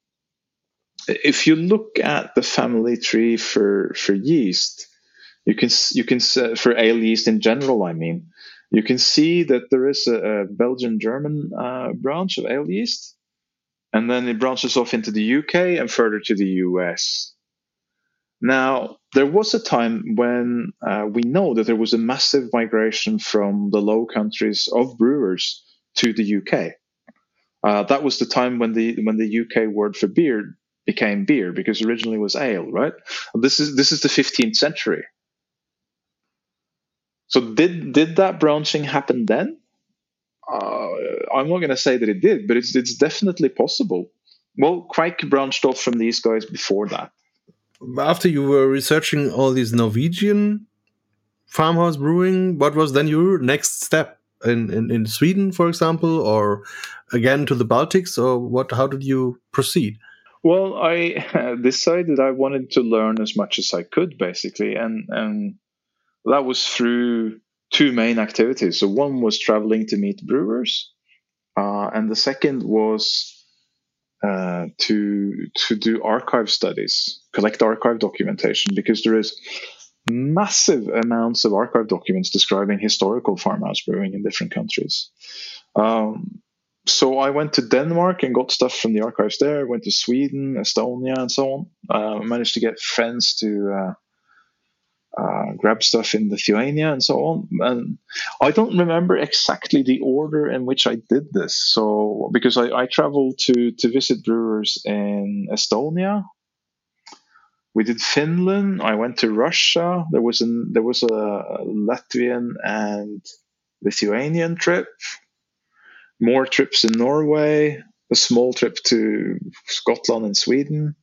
if you look at the family tree for for yeast, you can you can for ale yeast in general. I mean, you can see that there is a, a Belgian German uh, branch of ale yeast, and then it branches off into the UK and further to the US. Now, there was a time when uh, we know that there was a massive migration from the Low Countries of brewers to the UK. Uh, that was the time when the when the UK word for beer became beer because originally it was ale, right? This is this is the 15th century. So did did that branching happen then? Uh, I'm not going to say that it did, but it's it's definitely possible. Well, Kveik branched off from these guys before that. After you were researching all these Norwegian farmhouse brewing, what was then your next step in, in, in Sweden, for example, or again to the Baltics, or what? How did you proceed? Well, I <laughs> decided I wanted to learn as much as I could, basically, and and that was through two main activities. So one was traveling to meet brewers, uh, and the second was uh, to to do archive studies, collect archive documentation, because there is massive amounts of archive documents describing historical farmhouse brewing in different countries. Um, so I went to Denmark and got stuff from the archives there. Went to Sweden, Estonia, and so on. Uh, managed to get friends to uh, grab stuff in Lithuania and so on. And I don't remember exactly the order in which I did this. So because I, I traveled to to visit brewers in Estonia. We did Finland. I went to Russia. There was an there was a Latvian and Lithuanian trip more trips in Norway, a small trip to Scotland and Sweden.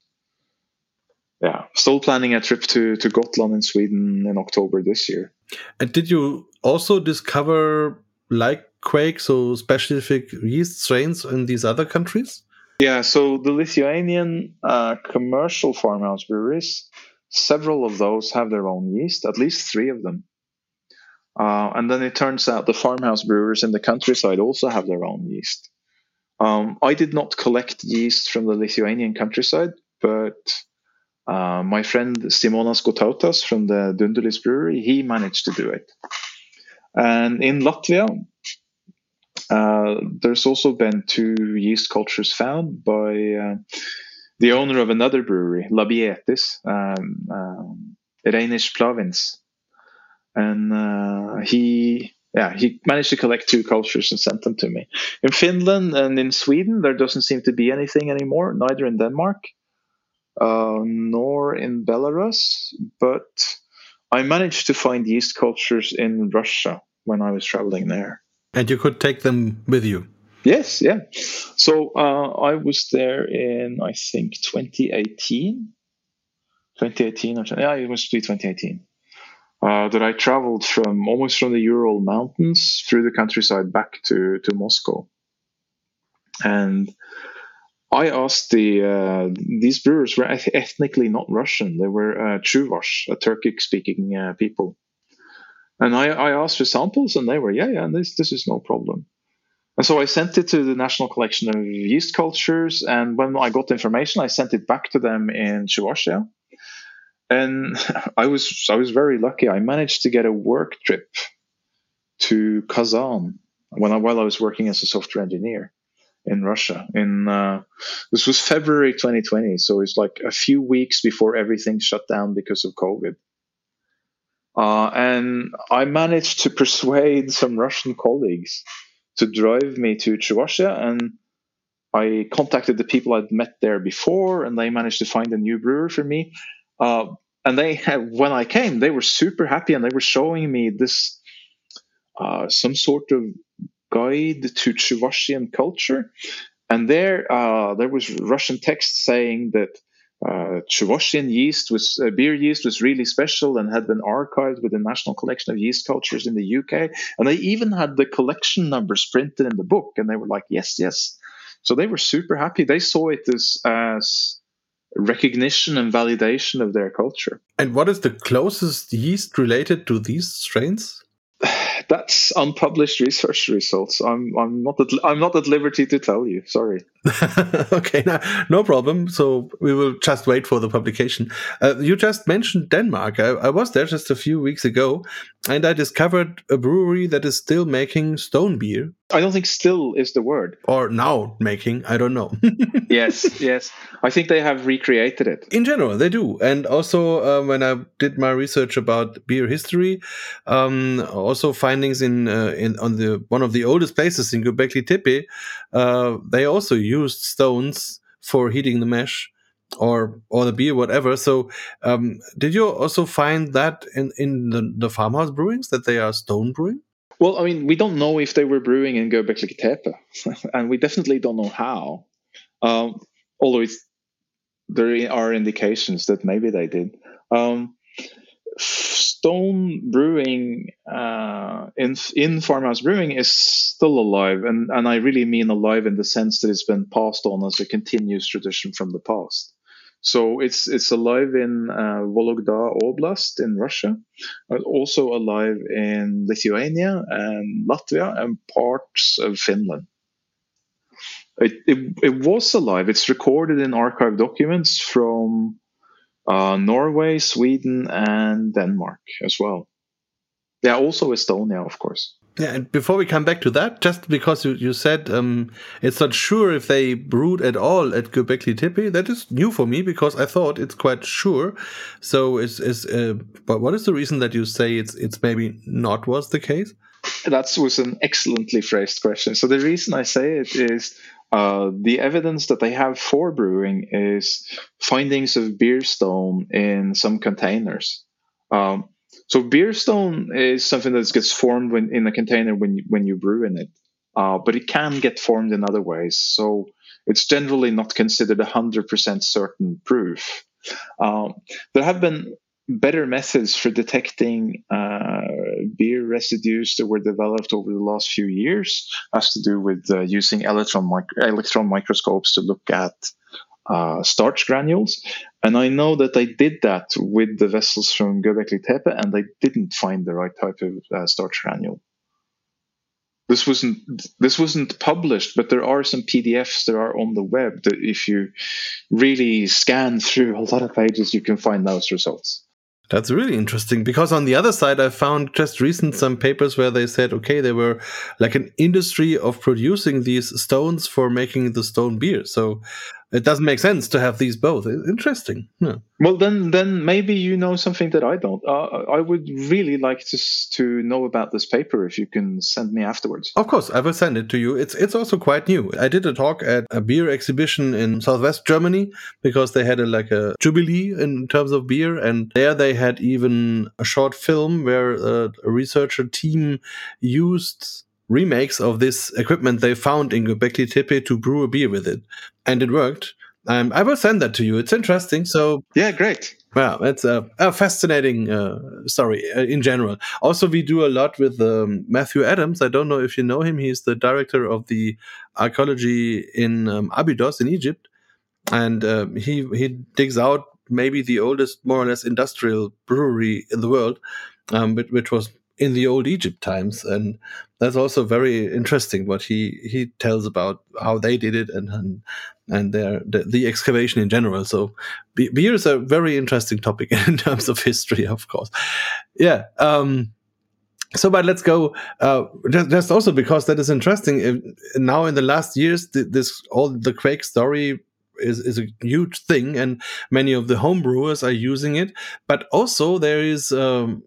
Yeah, still planning a trip to, to Gotland in Sweden in October this year. And did you also discover like Kveik, so specific yeast strains in these other countries? Yeah, so the Lithuanian uh, commercial farmhouse breweries, several of those have their own yeast, at least three of them. Uh, and then it turns out the farmhouse brewers in the countryside also have their own yeast. Um, I did not collect yeast from the Lithuanian countryside, but uh, my friend Simonas Gotautas from the Dundulis brewery, he managed to do it. And in Latvia, uh, there's also been two yeast cultures found by uh, the owner of another brewery, Labietis, um, um, Reinis Plavins. And uh, he yeah, he managed to collect two cultures and sent them to me. In Finland and in Sweden, there doesn't seem to be anything anymore, neither in Denmark uh, nor in Belarus. But I managed to find yeast cultures in Russia when I was traveling there. And you could take them with you? Yes, yeah. So uh, I was there in, I think, 2018. 2018, or yeah, it must be 2018 uh, that I traveled from almost from the Ural Mountains through the countryside back to, to Moscow. And I asked the uh, these brewers were ethnically not Russian; they were uh, Chuvash, a Turkic-speaking uh, people. And I, I asked for samples, and they were, yeah, yeah, this this is no problem. And so I sent it to the National Collection of Yeast Cultures, and when I got information, I sent it back to them in Chuvashia and <laughs> I was I was very lucky. I managed to get a work trip to Kazan when I, while I was working as a software engineer in Russia. In uh, this was February 2020, so it's like a few weeks before everything shut down because of COVID. Uh, and I managed to persuade some Russian colleagues to drive me to Chuvashia, and I contacted the people I'd met there before, and they managed to find a new brewer for me. Uh, and they when I came, they were super happy and they were showing me this uh, some sort of guide to Chuvashian culture. And there, uh, there was Russian text saying that uh, Chuvashian yeast was uh, beer yeast was really special and had been archived with the National Collection of Yeast Cultures in the UK. And they even had the collection numbers printed in the book, and they were like, "Yes, yes." So they were super happy. They saw it as as recognition and validation of their culture. And what is the closest yeast related to these strains? That's unpublished research results. I'm I'm not at, I'm not at liberty to tell you. Sorry. <laughs> okay, no, no problem. So we will just wait for the publication. Uh, you just mentioned Denmark. I, I, was there just a few weeks ago, and I discovered a brewery that is still making stone beer. I don't think "still" is the word. Or now making. I don't know. <laughs> yes, yes. I think they have recreated it. In general, they do. And also, uh, when I did my research about beer history, um, also findings in uh, in on the one of the oldest places in Göbekli Tepe, uh, they also used stones for heating the mash or or the beer, whatever. So, um, did you also find that in in the, the farmhouse brewings that they are stone brewing? Well, I mean, we don't know if they were brewing in Göbekli Tepe, <laughs> and we definitely don't know how. Um, although there are indications that maybe they did. Um, stone brewing uh, in in farmhouse brewing is still alive, and and I really mean alive in the sense that it's been passed on as a continuous tradition from the past. So it's it's alive in uh, Vologda Oblast in Russia, also alive in Lithuania and Latvia and parts of Finland. It, it, it was alive. It's recorded in archive documents from uh, Norway, Sweden, and Denmark as well. Yeah, also Estonia, of course. Yeah, and before we come back to that, just because you, you said um, it's not sure if they brewed at all at Göbekli Tepe, that is new for me because I thought it's quite sure. So is is uh, but what is the reason that you say it's it's maybe not was the case? That was an excellently phrased question. So the reason I say it is uh, the evidence that they have for brewing is findings of beer stone in some containers. Um, so beer stone is something that gets formed when, in a container when you, when you brew in it, uh, but it can get formed in other ways. So it's generally not considered a hundred percent certain proof. Um, there have been better methods for detecting uh, beer residues that were developed over the last few years has to do with uh, using electron, electron microscopes to look at uh, starch granules. And I know that they did that with the vessels from Göbekli Tepe, and they didn't find the right type of uh, starch granule. This wasn't this wasn't published, but there are some PDFs that are on the web that if you really scan through a lot of pages, you can find those results. That's really interesting because on the other side, I found just recent some papers where they said, okay, there were like an industry of producing these stones for making the stone beer. So it doesn't make sense to have these both. Interesting. Yeah. Well, then, then maybe you know something that I don't. Uh, I would really like to to know about this paper. If you can send me afterwards. Of course, I will send it to you. It's it's also quite new. I did a talk at a beer exhibition in Southwest Germany because they had a, like a jubilee in terms of beer, and there they had even a short film where a researcher team used remakes of this equipment they found in Göbekli Tepe to brew a beer with it, and it worked. Um, I will send that to you. It's interesting. So yeah, great. Well, it's a, a fascinating uh, story uh, in general. Also, we do a lot with um, Matthew Adams. I don't know if you know him. He's the director of the archaeology in um, Abydos in Egypt, and uh, he he digs out maybe the oldest, more or less, industrial brewery in the world, um, which, which was in the old Egypt times, and that's also very interesting what he he tells about how they did it and and, and their the, the excavation in general. So beer is a very interesting topic <laughs> in terms of history, of course. Yeah. Um, so, but let's go. Uh, just, just also because that is interesting. Now, in the last years, this all the Kveik story is, is a huge thing, and many of the home brewers are using it. But also, there is um,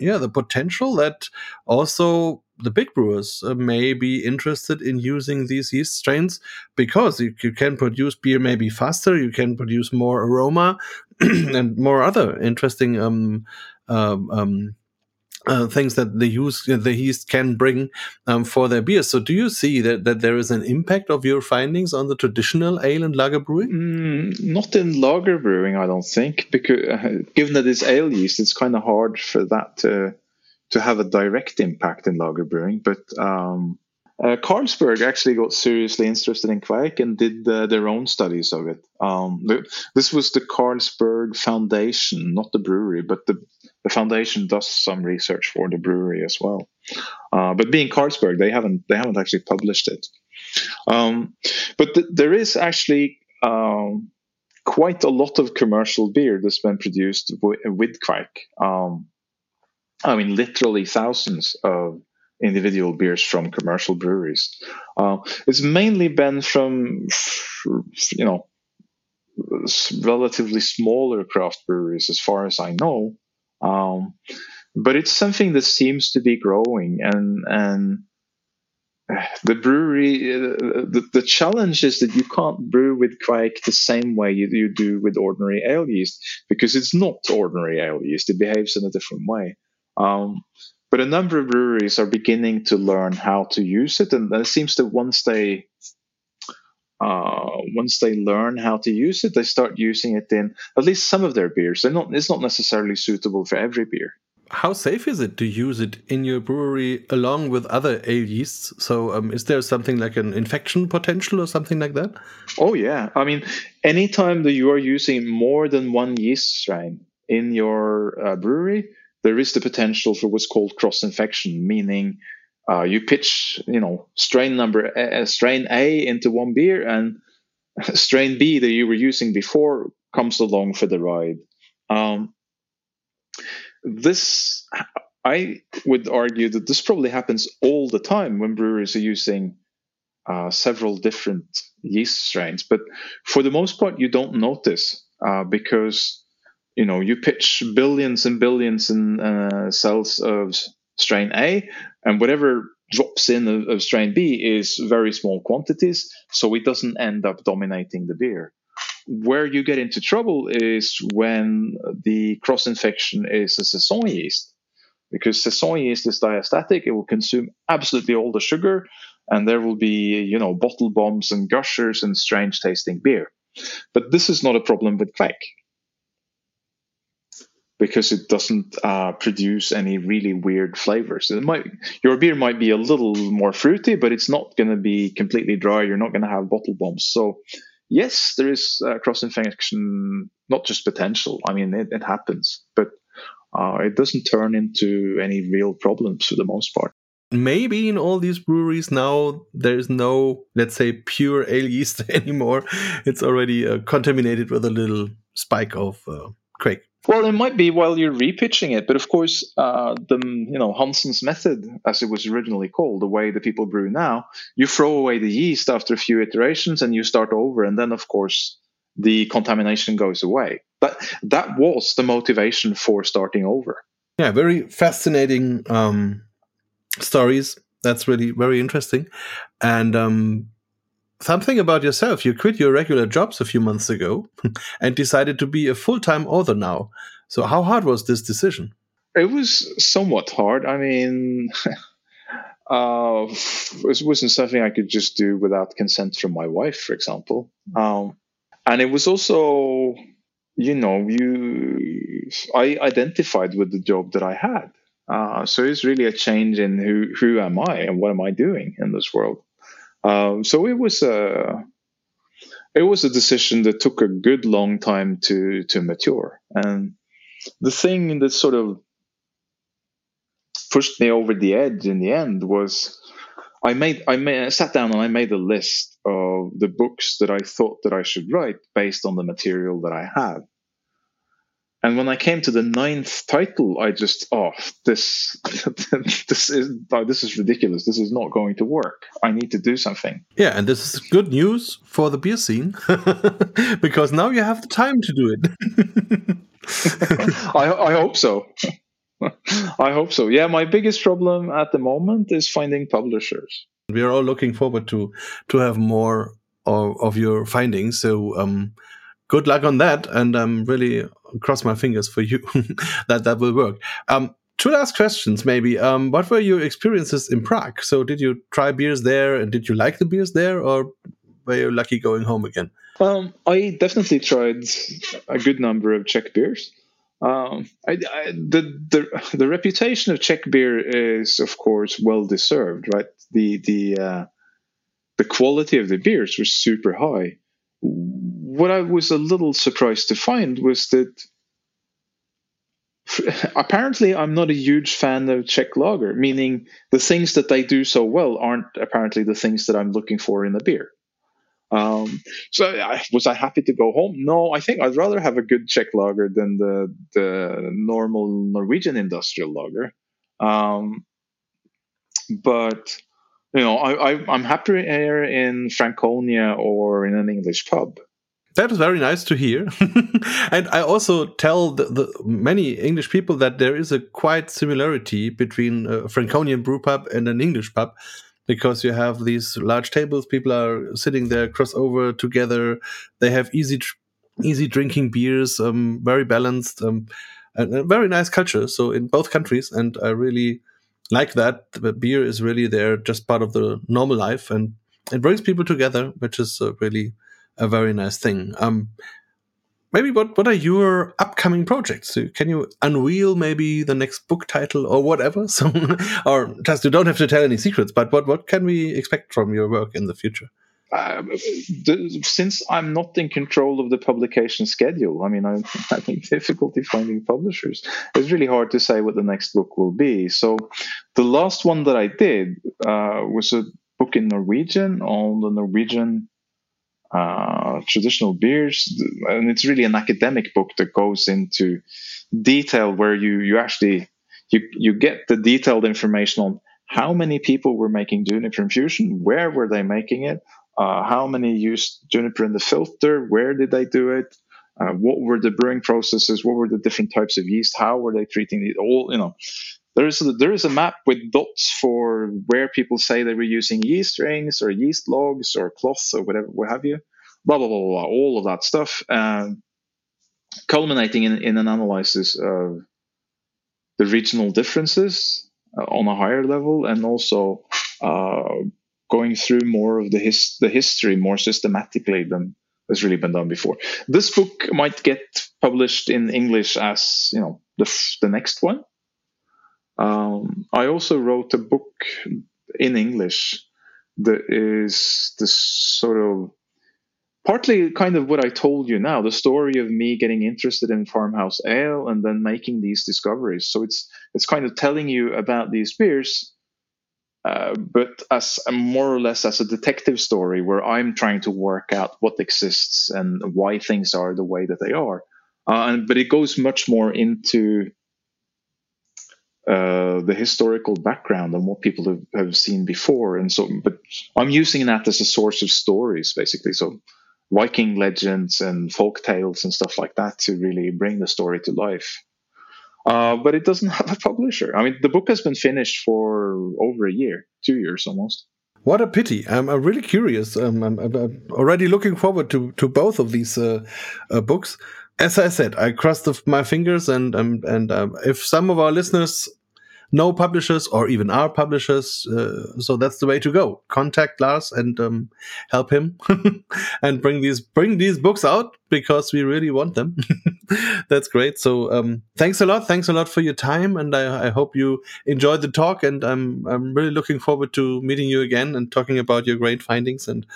yeah the potential that also the big brewers uh, may be interested in using these yeast strains because you, you can produce beer maybe faster, you can produce more aroma <clears throat> and more other interesting um, um, um uh, things that the use the yeast can bring um, for their beers. So, do you see that, that there is an impact of your findings on the traditional ale and lager brewing? Mm, not in lager brewing, I don't think, because uh, given that it's ale yeast, it's kind of hard for that to to have a direct impact in lager brewing. But um, uh, Carlsberg actually got seriously interested in Kveik and did uh, their own studies of it. Um, this was the Carlsberg Foundation, not the brewery, but the, the foundation does some research for the brewery as well. Uh, but being Carlsberg, they haven't they haven't actually published it. Um, but th- there is actually um, quite a lot of commercial beer that's been produced w- with Kveik. Um, I mean, literally thousands of individual beers from commercial breweries. Uh, it's mainly been from, you know, relatively smaller craft breweries, as far as I know. Um, but it's something that seems to be growing, and and the brewery, uh, the, the challenge is that you can't brew with Kveik the same way you, you do with ordinary ale yeast because it's not ordinary ale yeast. It behaves in a different way. Um, but a number of breweries are beginning to learn how to use it, and it seems that once they uh, once they learn how to use it, they start using it in at least some of their beers. They're not. It's not necessarily suitable for every beer. How safe is it to use it in your brewery along with other ale yeasts? So, um, is there something like an infection potential or something like that? Oh yeah, I mean, anytime that you are using more than one yeast strain in your uh, brewery, there is the potential for what's called cross infection, meaning uh, you pitch, you know, strain number uh, strain A into one beer, and <laughs> strain B that you were using before comes along for the ride. Um, this, I would argue that this probably happens all the time when breweries are using uh, several different yeast strains, but for the most part, you don't notice uh, because you know you pitch billions and billions in uh, cells of strain A, and whatever drops in of, of, strain B is very small quantities, so it doesn't end up dominating the beer. Where you get into trouble is when the cross infection is a saison yeast, because saison yeast is diastatic; it will consume absolutely all the sugar, and there will be you know bottle bombs and gushers and strange tasting beer. But this is not a problem with Kveik because it doesn't uh, produce any really weird flavors. It might your beer might be a little more fruity, but it's not going to be completely dry. You're not going to have bottle bombs. So yes, there is uh, cross infection, not just potential. I mean, it, it happens, but uh, it doesn't turn into any real problems for the most part. Maybe in all these breweries now there's no, let's say, pure ale yeast <laughs> anymore. It's already uh, contaminated with a little spike of uh, Kveik Well, it might be while you're repitching it, but of course, uh, the you know Hansen's method, as it was originally called, the way that people brew now, you throw away the yeast after a few iterations and you start over, and then of course the contamination goes away. But that was the motivation for starting over. Yeah, very fascinating um, stories. That's really very interesting, and um, something about yourself. You quit your regular jobs a few months ago <laughs> and decided to be a full time author now. So, how hard was this decision? It was somewhat hard. I mean, <laughs> uh, it wasn't something I could just do without consent from my wife, for example. Um, and it was also, you know, you I identified with the job that I had. Uh, so it's really a change in who who am I and what am I doing in this world. Um, so it was a it was a decision that took a good long time to to mature. And the thing that sort of pushed me over the edge in the end was I made I made I sat down and I made a list of the books that I thought that I should write based on the material that I have. And when I came to the ninth title, I just, oh, this, <laughs> this is, oh, this is ridiculous. This is not going to work. I need to do something. Yeah, and this is good news for the beer scene <laughs> because now you have the time to do it. <laughs> I, I hope so. I hope so. Yeah, my biggest problem at the moment is finding publishers. We are all looking forward to to have more of, of your findings. So, um, good luck on that, and I'm really cross my fingers for you <laughs> that that will work. Um, two last questions, maybe. Um, what were your experiences in Prague? So, did you try beers there, and did you like the beers there, or were you lucky going home again? Um, I definitely tried a good number of Czech beers. Um, I, I, the, the the reputation of Czech beer is, of course, well deserved, right? The the uh, the quality of the beers was super high what I was a little surprised to find was that <laughs> apparently I'm not a huge fan of Czech lager, meaning the things that they do so well aren't apparently the things that I'm looking for in a beer. Um, so I, was I happy to go home? No, I think I'd rather have a good Czech lager than the the normal Norwegian industrial lager. Um, but you know, I, I'm happier in Franconia or in an English pub. That is very nice to hear. <laughs> and I also tell the, the, many English people that there is a quite similarity between a Franconian brew pub and an English pub because you have these large tables, people are sitting there crossover together. They have easy, easy drinking beers, um, very balanced, um, and a very nice culture. So in both countries, and I really like that. The beer is really there, just part of the normal life, and it brings people together, which is uh, really a very nice thing. Um, maybe what what are your upcoming projects? So can you unveil maybe the next book title or whatever? <laughs> So, or just you don't have to tell any secrets, but what what can we expect from your work in the future? Uh, the, since I'm not in control of the publication schedule, I mean, I'm <laughs> having difficulty finding publishers. It's really hard to say what the next book will be. So, the last one that I did uh, was a book in Norwegian on the Norwegian uh, traditional beers, and it's really an academic book that goes into detail where you you actually you you get the detailed information on how many people were making juniper infusion, where were they making it, uh, how many used juniper in the filter, where did they do it, uh, what were the brewing processes, what were the different types of yeast, how were they treating it, all you know. There is a, there is a map with dots for where people say they were using yeast rings or yeast logs or cloths or whatever, what have you. Blah blah blah blah, all of that stuff, um, culminating in, in an analysis of the regional differences uh, on a higher level, and also uh, going through more of the his, the history more systematically than has really been done before. This book might get published in English as you know the the next one. Um, I also wrote a book in English that is the sort of partly kind of what I told you now, the story of me getting interested in farmhouse ale and then making these discoveries. So it's it's kind of telling you about these beers uh, but as a, more or less as a detective story where I'm trying to work out what exists and why things are the way that they are. uh, and but it goes much more into uh, the historical background and what people have, have seen before, and so. But I'm using that as a source of stories, basically. So Viking legends and folk tales and stuff like that to really bring the story to life. Uh, but it doesn't <laughs> have a publisher. I mean, the book has been finished for over a year, two years almost. What a pity! I'm, I'm really curious. Um, I'm, I'm, already looking forward to to both of these uh, uh, books. As I said, I crossed my fingers, and um, and um, if some of our listeners know publishers or even our publishers. Uh, so that's the way to go. Contact Lars and um, help him <laughs> and bring these bring these books out because we really want them. <laughs> that's great. So um, thanks a lot. Thanks a lot for your time, and I, I hope you enjoyed the talk. And I'm I'm really looking forward to meeting you again and talking about your great findings and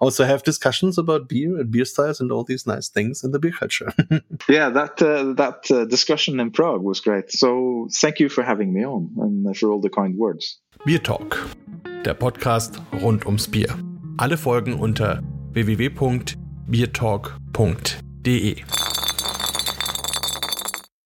also have discussions about beer and beer styles and all these nice things in the beer culture. <laughs> yeah, that uh, that uh, discussion in Prague was great. So thank you for having me on and for all the kind words. BierTalk, der Podcast rund ums Bier. Alle Folgen unter www.biertalk.de.